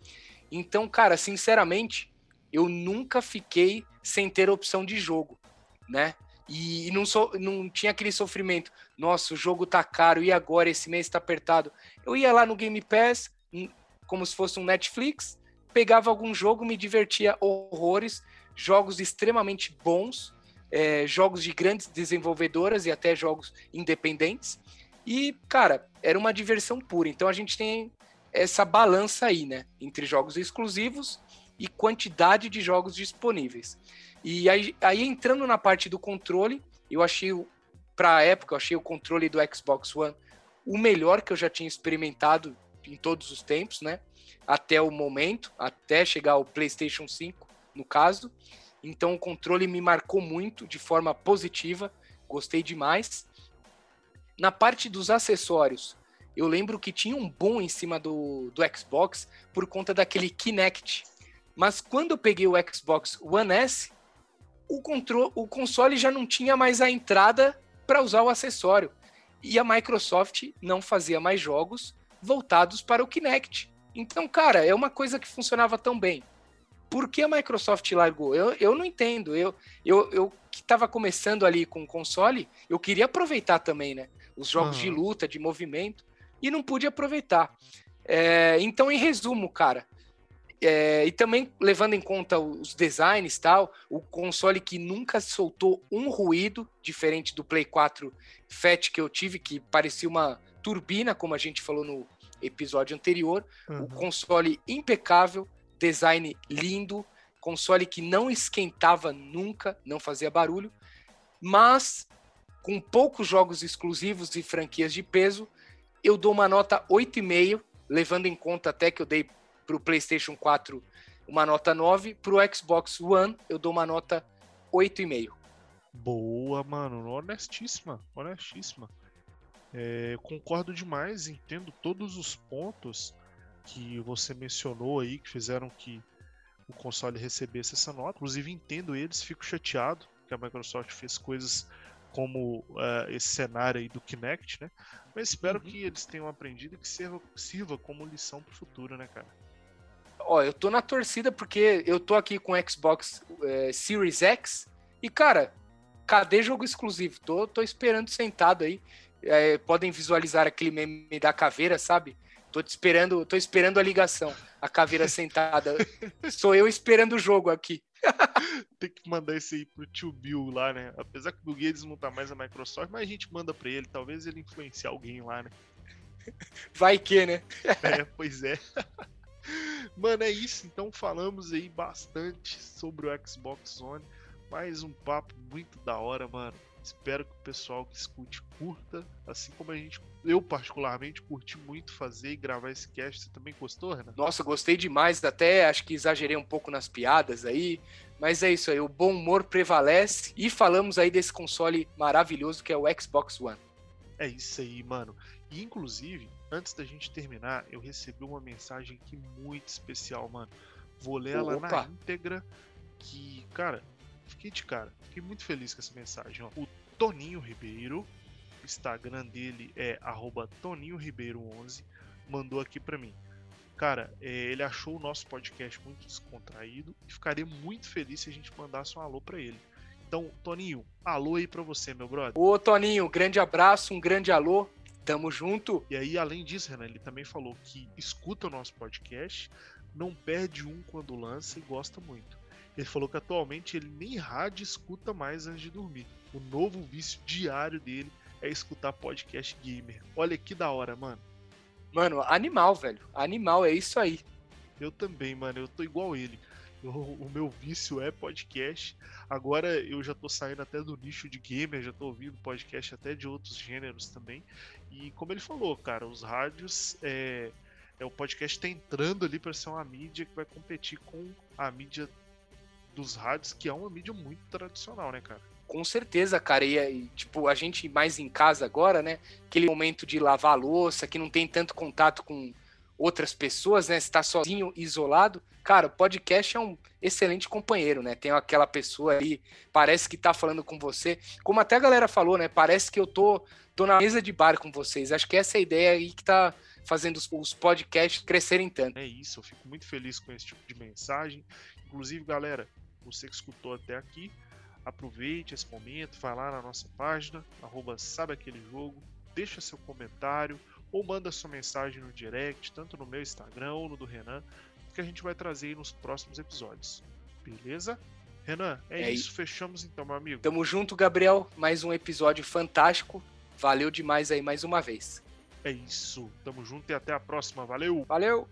Então, cara, sinceramente, eu nunca fiquei sem ter opção de jogo, né? E não, so, não tinha aquele sofrimento. Nossa, o jogo tá caro, e agora? Esse mês tá apertado. Eu ia lá no Game Pass, hum, como se fosse um Netflix, pegava algum jogo, me divertia horrores, jogos extremamente bons, é, jogos de grandes desenvolvedoras e até jogos independentes. E, cara, era uma diversão pura. Então a gente tem essa balança aí, né? Entre jogos exclusivos e quantidade de jogos disponíveis. E aí, aí entrando na parte do controle, eu achei, para a época, eu achei o controle do Xbox One o melhor que eu já tinha experimentado em todos os tempos, né? Até o momento, até chegar ao PlayStation 5, no caso. Então o controle me marcou muito de forma positiva, gostei demais. Na parte dos acessórios, eu lembro que tinha um bom em cima do, do Xbox por conta daquele Kinect. Mas quando eu peguei o Xbox One S, o, controle, o console já não tinha mais a entrada para usar o acessório. E a Microsoft não fazia mais jogos voltados para o Kinect. Então, cara, é uma coisa que funcionava tão bem. Por que a Microsoft largou? Eu, eu não entendo. Eu, eu, eu que estava começando ali com o console, eu queria aproveitar também, né? Os jogos uhum. de luta, de movimento e não pude aproveitar. É, então, em resumo, cara, é, e também levando em conta os designs tal, o console que nunca soltou um ruído, diferente do Play 4 Fat que eu tive, que parecia uma turbina, como a gente falou no episódio anterior. Uhum. O console impecável, design lindo, console que não esquentava nunca, não fazia barulho, mas com poucos jogos exclusivos e franquias de peso, eu dou uma nota 8,5, levando em conta até que eu dei para o PlayStation 4 uma nota 9, para o Xbox One eu dou uma nota 8,5. Boa, mano, honestíssima, honestíssima. É, concordo demais, entendo todos os pontos que você mencionou aí que fizeram que o console recebesse essa nota. Inclusive entendo eles, fico chateado que a Microsoft fez coisas como uh, esse cenário aí do Kinect, né? Mas espero uhum. que eles tenham aprendido e que sirva, sirva como lição pro futuro, né, cara? Ó, eu tô na torcida porque eu tô aqui com o Xbox é, Series X e, cara, cadê jogo exclusivo? Tô, tô esperando sentado aí. É, podem visualizar aquele meme da caveira, sabe? Tô esperando, tô esperando a ligação. A caveira sentada. Sou eu esperando o jogo aqui. Tem que mandar esse aí pro tio Bill lá, né? Apesar que o Bill Gates não tá mais na Microsoft, mas a gente manda pra ele. Talvez ele influencie alguém lá, né? Vai que, né? é, pois é. Mano, é isso. Então falamos aí bastante sobre o Xbox One. Mais um papo muito da hora, mano. Espero que o pessoal que escute curta, assim como a gente, eu particularmente curti muito fazer e gravar esse cast. Você também gostou, Renan? Nossa, gostei demais, até acho que exagerei um pouco nas piadas aí, mas é isso aí, o bom humor prevalece e falamos aí desse console maravilhoso que é o Xbox One. É isso aí, mano. E inclusive, antes da gente terminar, eu recebi uma mensagem aqui muito especial, mano. Vou ler ela Opa. na íntegra que, cara, fiquei de cara. Fiquei muito feliz com essa mensagem. Ó. O Toninho Ribeiro, Instagram dele é Toninho Ribeiro 11 mandou aqui para mim. Cara, é, ele achou o nosso podcast muito descontraído e ficaria muito feliz se a gente mandasse um alô para ele. Então, Toninho, alô aí para você, meu brother. Ô, Toninho, grande abraço, um grande alô. Tamo junto. E aí, além disso, Renan, ele também falou que escuta o nosso podcast, não perde um quando lança e gosta muito. Ele falou que atualmente ele nem rádio escuta mais antes de dormir. O novo vício diário dele é escutar podcast gamer. Olha que da hora, mano. Mano, animal, velho. Animal, é isso aí. Eu também, mano. Eu tô igual ele. Eu, o meu vício é podcast. Agora eu já tô saindo até do nicho de gamer, já tô ouvindo podcast até de outros gêneros também. E como ele falou, cara, os rádios é, é o podcast tá entrando ali para ser uma mídia que vai competir com a mídia dos rádios, que é uma mídia muito tradicional, né, cara? Com certeza, cara. E, tipo, a gente mais em casa agora, né? Aquele momento de lavar a louça, que não tem tanto contato com outras pessoas, né? Está sozinho, isolado. Cara, o podcast é um excelente companheiro, né? Tem aquela pessoa ali, parece que tá falando com você. Como até a galera falou, né? Parece que eu tô, tô na mesa de bar com vocês. Acho que essa é a ideia aí que tá fazendo os, os podcasts crescerem tanto. É isso, eu fico muito feliz com esse tipo de mensagem. Inclusive, galera, você que escutou até aqui, aproveite esse momento, vai lá na nossa página, arroba sabe aquele jogo, deixa seu comentário ou manda sua mensagem no direct, tanto no meu Instagram ou no do Renan, que a gente vai trazer aí nos próximos episódios. Beleza? Renan, é, é isso. isso. Fechamos então, meu amigo. Tamo junto, Gabriel. Mais um episódio fantástico. Valeu demais aí mais uma vez. É isso. Tamo junto e até a próxima. Valeu! Valeu!